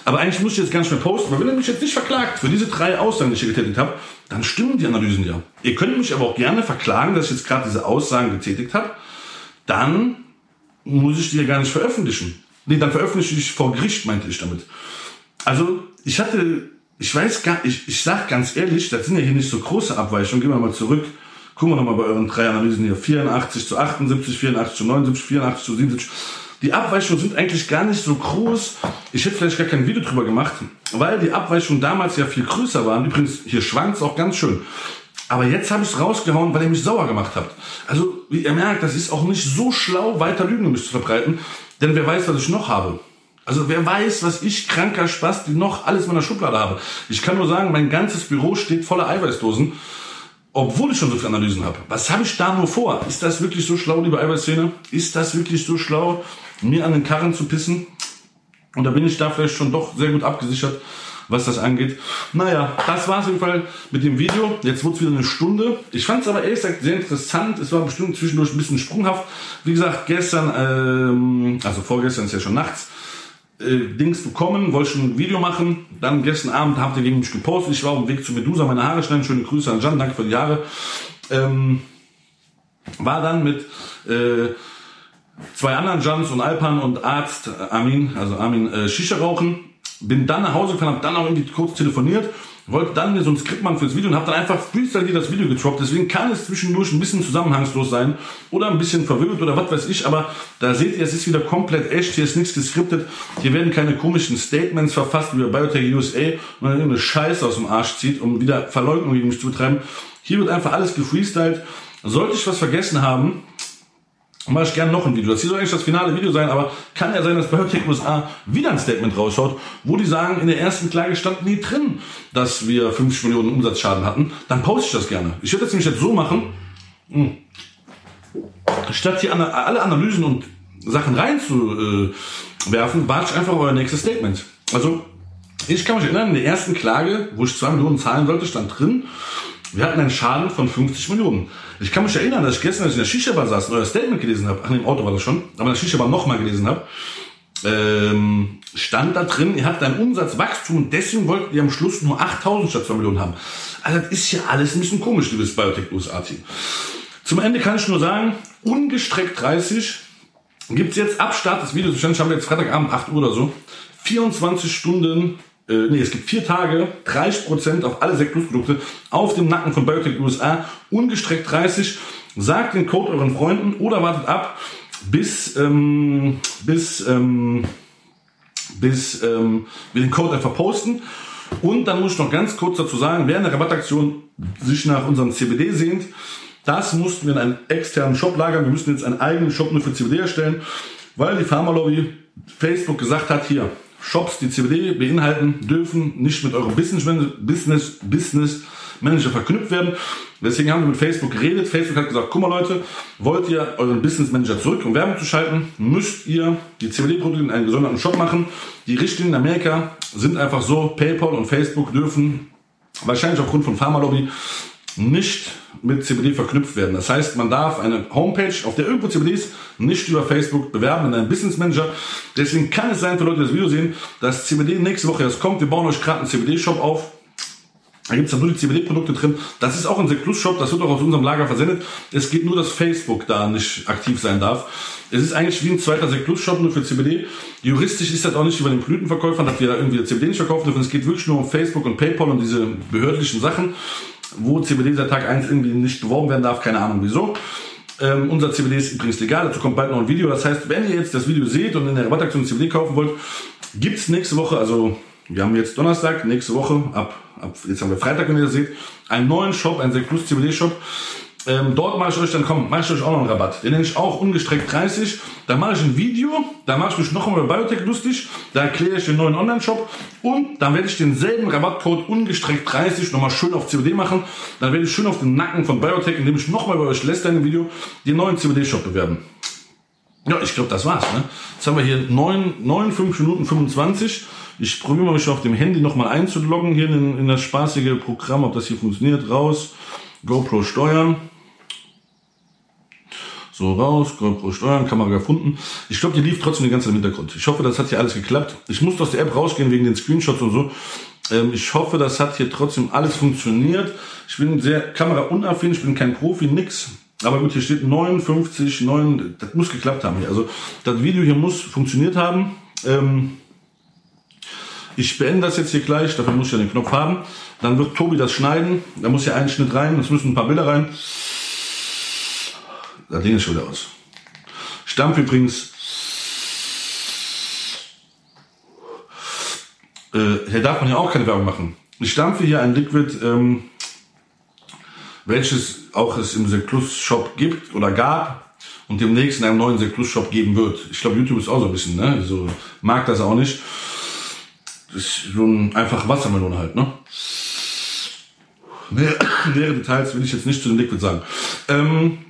[SPEAKER 1] Aber eigentlich muss ich jetzt ganz schnell posten, weil wenn ihr mich jetzt nicht verklagt für diese drei Aussagen, die ich hier getätigt habe, dann stimmen die Analysen ja. Ihr könnt mich aber auch gerne verklagen, dass ich jetzt gerade diese Aussagen getätigt habe. Dann muss ich die ja gar nicht veröffentlichen. Nee, dann veröffentliche ich vor Gericht, meinte ich damit. Also, ich hatte, ich weiß gar, ich, ich sag ganz ehrlich, das sind ja hier nicht so große Abweichungen. Gehen wir mal zurück. Gucken wir nochmal bei euren drei Analysen hier. 84 zu 78, 84 zu 79, 84 zu 77. Die Abweichungen sind eigentlich gar nicht so groß. Ich hätte vielleicht gar kein Video drüber gemacht, weil die Abweichungen damals ja viel größer waren. Übrigens, hier schwankt es auch ganz schön. Aber jetzt habe ich es rausgehauen, weil ihr mich sauer gemacht habt. Also, wie ihr merkt, das ist auch nicht so schlau, weiter Lügen um zu verbreiten. Denn wer weiß, was ich noch habe. Also wer weiß, was ich kranker Spaß, die noch alles in meiner Schublade habe. Ich kann nur sagen, mein ganzes Büro steht voller Eiweißdosen, obwohl ich schon so viele Analysen habe. Was habe ich da nur vor? Ist das wirklich so schlau, liebe Eiweißszene? Ist das wirklich so schlau, mir an den Karren zu pissen? Und da bin ich da vielleicht schon doch sehr gut abgesichert was das angeht. Naja, das war es Fall mit dem Video. Jetzt wurde es wieder eine Stunde. Ich fand es aber ehrlich gesagt sehr interessant. Es war bestimmt zwischendurch ein bisschen sprunghaft. Wie gesagt, gestern, ähm, also vorgestern ist ja schon nachts, äh, Dings bekommen, wollte schon ein Video machen. Dann gestern Abend habt ihr gegen mich gepostet. Ich war auf dem Weg zu Medusa, meine Haare schneiden. Schöne Grüße an Jan, danke für die Haare. Ähm, war dann mit äh, zwei anderen Jans und Alpan und Arzt Armin, also Armin äh, Shisha rauchen bin dann nach Hause gefahren, habe dann auch irgendwie kurz telefoniert, wollte dann mir so ein Skript machen fürs Video und habe dann einfach freestyle das Video getroppt. Deswegen kann es zwischendurch ein bisschen zusammenhangslos sein oder ein bisschen verwirrt oder was weiß ich. Aber da seht ihr, es ist wieder komplett echt. Hier ist nichts geskriptet. Hier werden keine komischen Statements verfasst bei Biotech USA und dann irgendeine Scheiße aus dem Arsch zieht, um wieder Verleugnung gegen mich zu betreiben. Hier wird einfach alles gefreestylt. Sollte ich was vergessen haben, mache ich gerne noch ein Video. Das hier soll eigentlich das finale Video sein, aber kann ja sein, dass Biotech USA wieder ein Statement rausschaut, wo die sagen, in der ersten Klage stand nie drin, dass wir 50 Millionen Umsatzschaden hatten. Dann poste ich das gerne. Ich werde das nämlich jetzt so machen, hm. statt hier alle Analysen und Sachen reinzuwerfen, warte ich einfach auf euer nächstes Statement. Also, ich kann mich erinnern, in der ersten Klage, wo ich 2 Millionen zahlen sollte, stand drin, wir hatten einen Schaden von 50 Millionen. Ich kann mich erinnern, dass ich gestern, als ich in der Shisha-Bar saß euer Statement gelesen habe, ach nee, im Auto war das schon, aber in der Shisha-Bar nochmal gelesen habe, ähm, stand da drin, ihr habt ein Umsatzwachstum und deswegen wolltet ihr am Schluss nur 8000 statt 2 Millionen haben. Also das ist ja alles ein bisschen komisch, liebes Biotech USA-Team. Zum Ende kann ich nur sagen, ungestreckt 30 gibt's jetzt ab Start des Videos, wahrscheinlich haben wir jetzt Freitagabend 8 Uhr oder so, 24 Stunden äh, nee, es gibt vier Tage, 30% auf alle Sekt Plus Produkte auf dem Nacken von Biotech USA, ungestreckt 30. Sagt den Code euren Freunden oder wartet ab, bis, ähm, bis, ähm, bis ähm, wir den Code einfach posten. Und dann muss ich noch ganz kurz dazu sagen, wer in der Rabattaktion sich nach unserem CBD sehnt, das mussten wir in einen externen Shop lagern. Wir müssen jetzt einen eigenen Shop nur für CBD erstellen, weil die Pharmalobby Facebook gesagt hat, hier, Shops, die CBD beinhalten, dürfen nicht mit eurem Business, Business, Business Manager verknüpft werden. Deswegen haben wir mit Facebook geredet. Facebook hat gesagt, guck mal Leute, wollt ihr euren Business Manager zurück, um Werbung zu schalten, müsst ihr die CBD-Produkte in einen gesonderten Shop machen. Die Richtlinien in Amerika sind einfach so, PayPal und Facebook dürfen wahrscheinlich aufgrund von Pharmalobby nicht mit CBD verknüpft werden. Das heißt, man darf eine Homepage, auf der irgendwo CBD ist, nicht über Facebook bewerben in einem Business Manager. Deswegen kann es sein, für Leute, die das Video sehen, dass CBD nächste Woche erst kommt. Wir bauen euch gerade einen CBD-Shop auf. Da gibt es dann nur die CBD-Produkte drin. Das ist auch ein Plus-Shop, das wird auch aus unserem Lager versendet. Es geht nur, dass Facebook da nicht aktiv sein darf. Es ist eigentlich wie ein zweiter Plus-Shop, nur für CBD. Juristisch ist das auch nicht bei den Blütenverkäufern, dass wir da irgendwie CBD nicht verkaufen dürfen. Es geht wirklich nur um Facebook und PayPal und diese behördlichen Sachen wo CBD seit Tag 1 irgendwie nicht beworben werden darf, keine Ahnung wieso. Ähm, unser CBD ist übrigens legal, dazu kommt bald noch ein Video. Das heißt, wenn ihr jetzt das Video seht und in der Rabattaktion CBD kaufen wollt, gibt's nächste Woche, also wir haben jetzt Donnerstag, nächste Woche, ab, ab jetzt haben wir Freitag, wenn ihr das seht, einen neuen Shop, einen Sekt Plus CBD Shop. Ähm, dort mache ich euch dann, komm, mache ich euch auch noch einen Rabatt. Den nenne ich auch ungestreckt 30. Da mache ich ein Video, da mache ich mich noch einmal über Biotech lustig, da erkläre ich den neuen Online-Shop und dann werde ich denselben Rabattcode ungestreckt 30 nochmal schön auf CBD machen. Dann werde ich schön auf den Nacken von Biotech, indem ich nochmal bei euch lässt in dem Video, den neuen CBD-Shop bewerben. Ja, ich glaube, das war's. Ne? Jetzt haben wir hier 9, 9 5 Minuten 25. Ich probiere mich auf dem Handy nochmal einzuloggen hier in, in das spaßige Programm, ob das hier funktioniert. Raus, GoPro steuern. So raus, GoPro steuern, Kamera gefunden. Ich glaube, die lief trotzdem die ganze Zeit im Hintergrund. Ich hoffe, das hat hier alles geklappt. Ich musste aus der App rausgehen wegen den Screenshots und so. Ähm, ich hoffe, das hat hier trotzdem alles funktioniert. Ich bin sehr kameraunaffin, ich bin kein Profi, nix. Aber gut, hier steht 59, 9, das muss geklappt haben hier. Also das Video hier muss funktioniert haben. Ähm, ich beende das jetzt hier gleich, dafür muss ich ja den Knopf haben. Dann wird Tobi das schneiden. Da muss ja ein Schnitt rein, es müssen ein paar Bilder rein. Da lehne ich schon wieder aus. Stampf übrigens. Äh, hier darf man ja auch keine Werbung machen. Ich stampfe hier ein Liquid, ähm, welches auch es im Seclus Shop gibt oder gab und demnächst in einem neuen Seclus Shop geben wird. Ich glaube, YouTube ist auch so ein bisschen, ne? So mag das auch nicht. Das ist so ein einfach Wassermelone halt, ne? Nähere *coughs* Details will ich jetzt nicht zu dem Liquid sagen. Ähm,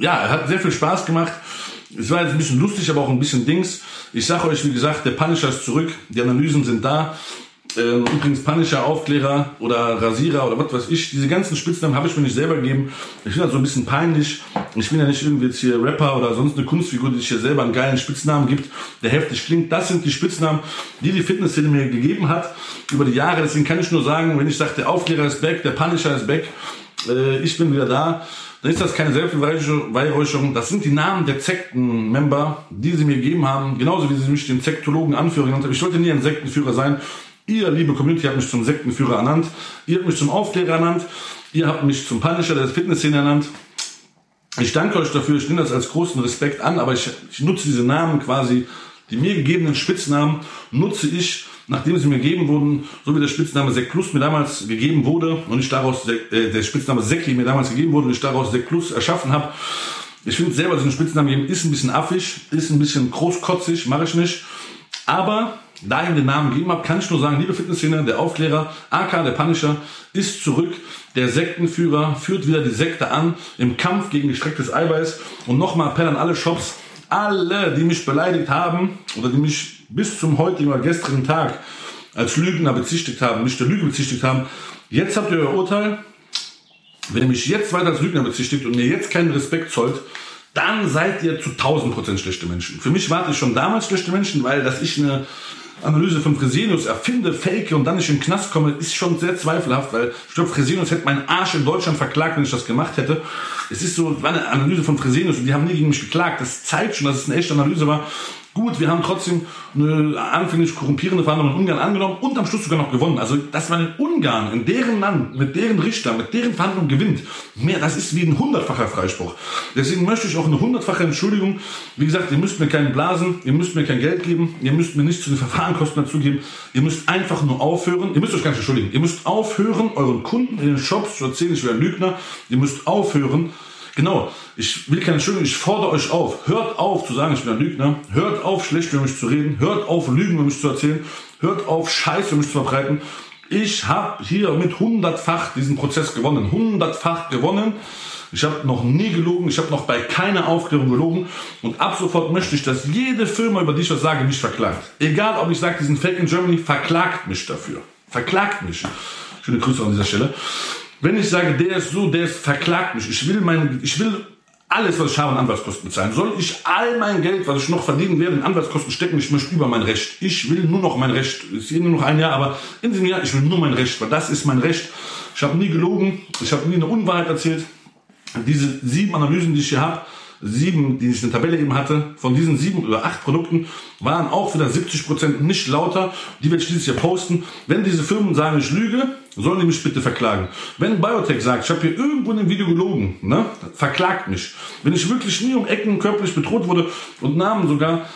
[SPEAKER 1] ja, hat sehr viel Spaß gemacht. Es war jetzt ein bisschen lustig, aber auch ein bisschen Dings. Ich sage euch, wie gesagt, der Punisher ist zurück. Die Analysen sind da. Ähm, übrigens Punisher, Aufklärer oder Rasierer oder was weiß ich. Diese ganzen Spitznamen habe ich mir nicht selber gegeben. Ich finde das so ein bisschen peinlich. Ich bin ja nicht irgendwie jetzt hier Rapper oder sonst eine Kunstfigur, die sich hier selber einen geilen Spitznamen gibt, der heftig klingt. Das sind die Spitznamen, die die Fitnessszene mir gegeben hat über die Jahre. Deswegen kann ich nur sagen, wenn ich sage, der Aufklärer ist back, der Punisher ist back, äh, ich bin wieder da, dann ist das keine Selbstbeweihräucherung. Das sind die Namen der Sektenmember, die sie mir gegeben haben. Genauso wie sie mich den Sektologen haben. Ich wollte nie ein Sektenführer sein. Ihr, liebe Community, habt mich zum Sektenführer ernannt. Ihr habt mich zum Aufklärer ernannt. Ihr habt mich zum Punisher der Fitnessszene ernannt. Ich danke euch dafür. Ich nehme das als großen Respekt an, aber ich, ich nutze diese Namen quasi, die mir gegebenen Spitznamen, nutze ich, nachdem sie mir gegeben wurden, so wie der Spitzname Sek Plus mir damals gegeben wurde und ich daraus, äh, der Spitzname Seki mir damals gegeben wurde und ich daraus Sek Plus erschaffen habe. Ich finde selber, so ein Spitzname geben ist ein bisschen affig, ist ein bisschen großkotzig, mache ich nicht. Aber da ich ihm den Namen gegeben habe, kann ich nur sagen, liebe Fitnessszene, der Aufklärer, AK, der Punisher, ist zurück. Der Sektenführer führt wieder die Sekte an im Kampf gegen gestrecktes Eiweiß. Und nochmal Appell an alle Shops, alle, die mich beleidigt haben oder die mich bis zum heutigen oder gestrigen Tag als Lügner bezichtigt haben, nicht der Lüge bezichtigt haben, jetzt habt ihr euer Urteil. Wenn ihr mich jetzt weiter als Lügner bezichtigt und mir jetzt keinen Respekt zollt, dann seid ihr zu 1000 Prozent schlechte Menschen. Für mich warte ich schon damals schlechte Menschen, weil dass ich eine Analyse von Fresenius erfinde, fake und dann nicht in den Knast komme, ist schon sehr zweifelhaft, weil ich glaube, Fresenius hätte meinen Arsch in Deutschland verklagt, wenn ich das gemacht hätte. Es ist so, war eine Analyse von Fresenius und die haben nie gegen mich geklagt. Das zeigt schon, dass es eine echte Analyse war. Gut, wir haben trotzdem eine anfänglich korrumpierende Verhandlung in Ungarn angenommen und am Schluss sogar noch gewonnen. Also, dass man in Ungarn, in deren Land, mit deren Richter, mit deren Verhandlung gewinnt, mehr, das ist wie ein hundertfacher Freispruch. Deswegen möchte ich auch eine hundertfache Entschuldigung. Wie gesagt, ihr müsst mir keinen blasen, ihr müsst mir kein Geld geben, ihr müsst mir nichts zu den Verfahrenkosten dazugeben. Ihr müsst einfach nur aufhören, ihr müsst euch gar nicht entschuldigen, ihr müsst aufhören, euren Kunden in den Shops zu erzählen, ich wäre ein Lügner. Ihr müsst aufhören, Genau, ich will keine Entschuldigung, ich fordere euch auf. Hört auf zu sagen, ich bin ein Lügner. Hört auf, schlecht über mich zu reden. Hört auf, Lügen über mich zu erzählen. Hört auf, Scheiße über mich zu verbreiten. Ich habe hier mit hundertfach diesen Prozess gewonnen. Hundertfach gewonnen. Ich habe noch nie gelogen, ich habe noch bei keiner Aufklärung gelogen und ab sofort möchte ich, dass jede Firma, über die ich was sage, mich verklagt. Egal, ob ich sage, die sind fake in Germany, verklagt mich dafür. Verklagt mich. Schöne Grüße an dieser Stelle. Wenn ich sage, der ist so, der ist verklagt mich. Ich will mein, ich will alles, was ich habe, an Anwaltskosten bezahlen. Soll ich all mein Geld, was ich noch verdienen werde, in Anwaltskosten stecken? Ich möchte über mein Recht. Ich will nur noch mein Recht. Es ist nur noch ein Jahr, aber in diesem Jahr, ich will nur mein Recht, weil das ist mein Recht. Ich habe nie gelogen. Ich habe nie eine Unwahrheit erzählt. Diese sieben Analysen, die ich hier habe, sieben, die ich in der Tabelle eben hatte, von diesen sieben oder acht Produkten waren auch wieder 70 Prozent nicht lauter. Die werde ich dieses Jahr posten. Wenn diese Firmen sagen, ich lüge, sollen die mich bitte verklagen. Wenn Biotech sagt, ich habe hier irgendwo in dem Video gelogen, ne, verklagt mich. Wenn ich wirklich nie um Ecken körperlich bedroht wurde und Namen sogar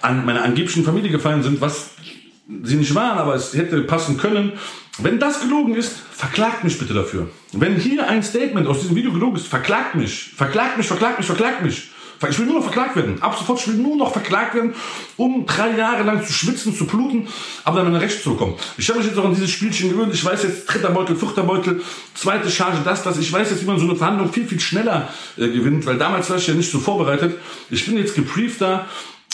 [SPEAKER 1] an meine angeblichen Familie gefallen sind, was sie nicht waren, aber es hätte passen können. Wenn das gelogen ist, verklagt mich bitte dafür. Wenn hier ein Statement aus diesem Video gelogen ist, verklagt mich. Verklagt mich, verklagt mich, verklagt mich. Ich will nur noch verklagt werden. Ab sofort, ich will nur noch verklagt werden, um drei Jahre lang zu schwitzen, zu bluten, aber dann meine Rechte zu bekommen. Ich habe mich jetzt auch an dieses Spielchen gewöhnt. Ich weiß jetzt, dritter Beutel, vierter Beutel, zweite Charge, das, das. Ich weiß jetzt, wie man so eine Verhandlung viel, viel schneller äh, gewinnt, weil damals war ich ja nicht so vorbereitet. Ich bin jetzt gebriefter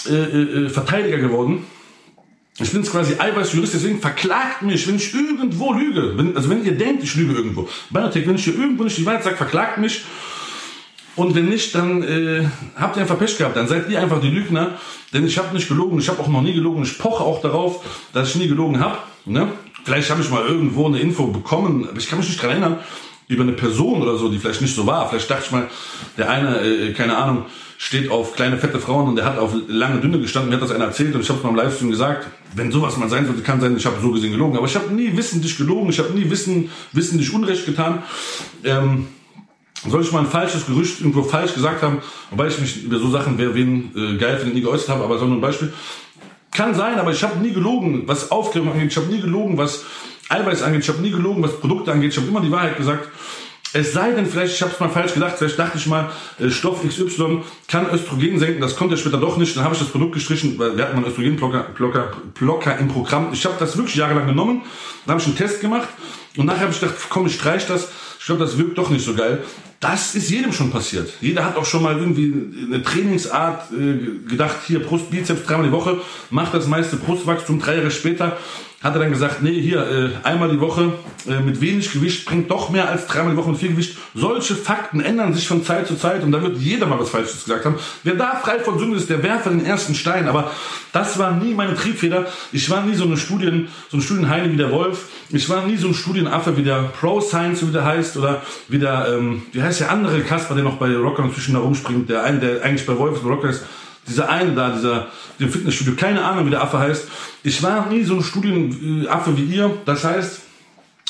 [SPEAKER 1] äh, äh, Verteidiger geworden ich bin quasi Eiweißjurist, deswegen verklagt mich, wenn ich irgendwo lüge. Wenn, also wenn ihr denkt, ich lüge irgendwo. Biotech, wenn ich hier irgendwo nicht die Wahrheit sage, verklagt mich. Und wenn nicht, dann äh, habt ihr einfach Pech gehabt. Dann seid ihr einfach die Lügner. Denn ich habe nicht gelogen. Ich habe auch noch nie gelogen. Ich poche auch darauf, dass ich nie gelogen habe. Ne? Vielleicht habe ich mal irgendwo eine Info bekommen, aber ich kann mich nicht daran erinnern, über eine Person oder so, die vielleicht nicht so war. Vielleicht dachte ich mal, der eine, äh, keine Ahnung, steht auf kleine fette Frauen und der hat auf lange dünne gestanden, mir hat das einer erzählt und ich habe es beim Livestream gesagt, wenn sowas mal sein sollte, kann sein, ich habe so gesehen gelogen, aber ich habe nie wissentlich gelogen, ich habe nie wissen, wissentlich Unrecht getan. Ähm, soll ich mal ein falsches Gerücht irgendwo falsch gesagt haben, wobei ich mich über so Sachen, wer wen äh, geil findet, nie geäußert habe, aber so nur ein Beispiel. Kann sein, aber ich habe nie gelogen, was Aufklärung angeht. Ich habe nie gelogen, was Eiweiß angeht. Ich habe nie gelogen, was Produkte angeht. Ich habe immer die Wahrheit gesagt. Es sei denn, vielleicht, ich habe es mal falsch gedacht, vielleicht dachte ich mal, äh, Stoff XY kann Östrogen senken, das konnte er später doch nicht, dann habe ich das Produkt gestrichen, weil wir hatten einen Östrogenblocker Blocker, Blocker im Programm. Ich habe das wirklich jahrelang genommen, dann habe ich einen Test gemacht und nachher habe ich gedacht, komm, ich streich das, ich glaube, das wirkt doch nicht so geil. Das ist jedem schon passiert. Jeder hat auch schon mal irgendwie eine Trainingsart äh, gedacht, hier Brust, Bizeps dreimal die Woche, macht das meiste Brustwachstum drei Jahre später, hat er dann gesagt, nee, hier, äh, einmal die Woche äh, mit wenig Gewicht bringt doch mehr als dreimal die Woche mit viel Gewicht. Solche Fakten ändern sich von Zeit zu Zeit und da wird jeder mal was Falsches gesagt haben. Wer da frei von Sünde ist, der werfe den ersten Stein. Aber das war nie meine Triebfeder. Ich war nie so eine Studien, so ein Studienheine wie der Wolf. Ich war nie so ein Studienaffe wie der Pro Science, wie der heißt, oder wie der, ähm, wie heißt der andere Kasper, der noch bei Rocker inzwischen da rumspringt, der eine, der eigentlich bei Wolf bei Rocker ist dieser eine da, dieser, dem Fitnessstudio, keine Ahnung, wie der Affe heißt. Ich war nie so ein Studienaffe wie ihr. Das heißt,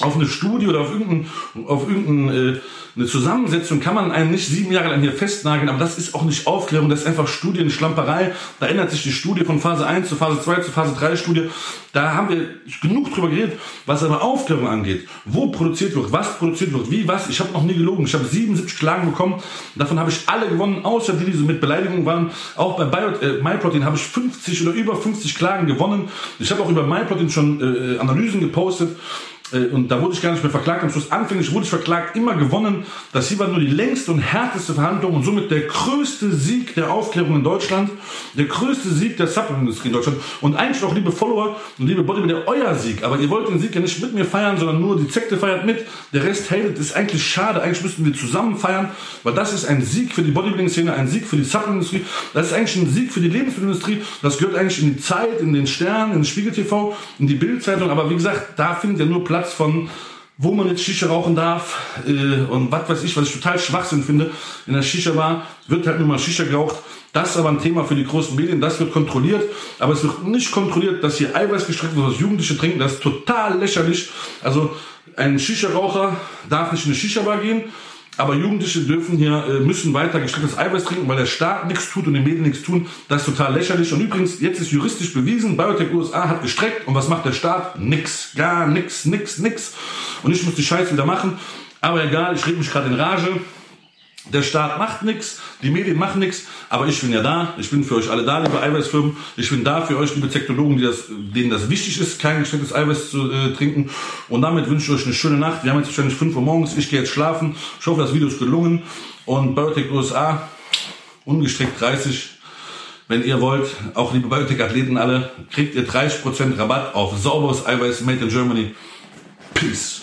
[SPEAKER 1] auf eine Studie oder auf irgendein, auf irgendein äh, eine Zusammensetzung kann man einen nicht sieben Jahre lang hier festnageln, aber das ist auch nicht Aufklärung, das ist einfach Studienschlamperei. Da ändert sich die Studie von Phase 1 zu Phase 2 zu Phase 3 Studie. Da haben wir genug drüber geredet, was aber Aufklärung angeht. Wo produziert wird, was produziert wird, wie, was. Ich habe noch nie gelogen. Ich habe 77 Klagen bekommen. Davon habe ich alle gewonnen, außer die, die so mit Beleidigungen waren. Auch bei Bio, äh, MyProtein habe ich 50 oder über 50 Klagen gewonnen. Ich habe auch über MyProtein schon äh, Analysen gepostet. Äh, und da wurde ich gar nicht mehr verklagt. Am Schluss anfänglich wurde ich verklagt, immer gewonnen. Das hier war nur die längste und härteste Verhandlung und somit der größte Sieg der Aufklärung in Deutschland, der größte Sieg der Supplement-Industrie in Deutschland. Und eigentlich auch, liebe Follower und liebe Bodybuilder, euer Sieg. Aber ihr wollt den Sieg ja nicht mit mir feiern, sondern nur die Zekte feiert mit. Der Rest hatet, ist eigentlich schade. Eigentlich müssten wir zusammen feiern, weil das ist ein Sieg für die Bodybuilding-Szene, ein Sieg für die Supplement-Industrie. Das ist eigentlich ein Sieg für die Lebensmittelindustrie. Das gehört eigentlich in die Zeit, in den Stern, in Spiegel TV, in die Bildzeitung. Aber wie gesagt, da findet ihr nur Platz Platz von, wo man jetzt Shisha rauchen darf äh, und was weiß ich, was ich total Schwachsinn finde. In der Shisha-Bar wird halt nur mal Shisha geraucht. Das ist aber ein Thema für die großen Medien, das wird kontrolliert, aber es wird nicht kontrolliert, dass hier Eiweiß gestreckt wird, was Jugendliche trinken, das ist total lächerlich. Also ein Shisha-Raucher darf nicht in eine Shisha-Bar gehen, aber Jugendliche dürfen hier, äh, müssen weiter gestrecktes Eiweiß trinken, weil der Staat nichts tut und die Medien nichts tun. Das ist total lächerlich. Und übrigens, jetzt ist juristisch bewiesen, Biotech USA hat gestreckt. Und was macht der Staat? Nix. Gar nix, nix, nix. Und ich muss die Scheiße wieder machen. Aber egal, ich rede mich gerade in Rage. Der Staat macht nichts, die Medien machen nichts, aber ich bin ja da. Ich bin für euch alle da, liebe Eiweißfirmen. Ich bin da für euch, liebe Zektologen, die das, denen das wichtig ist, kein gestecktes Eiweiß zu äh, trinken. Und damit wünsche ich euch eine schöne Nacht. Wir haben jetzt wahrscheinlich 5 Uhr morgens. Ich gehe jetzt schlafen. Ich hoffe, das Video ist gelungen. Und Biotech USA, ungestreckt 30. Wenn ihr wollt, auch liebe Biotech-Athleten alle, kriegt ihr 30% Rabatt auf sauberes Eiweiß made in Germany. Peace.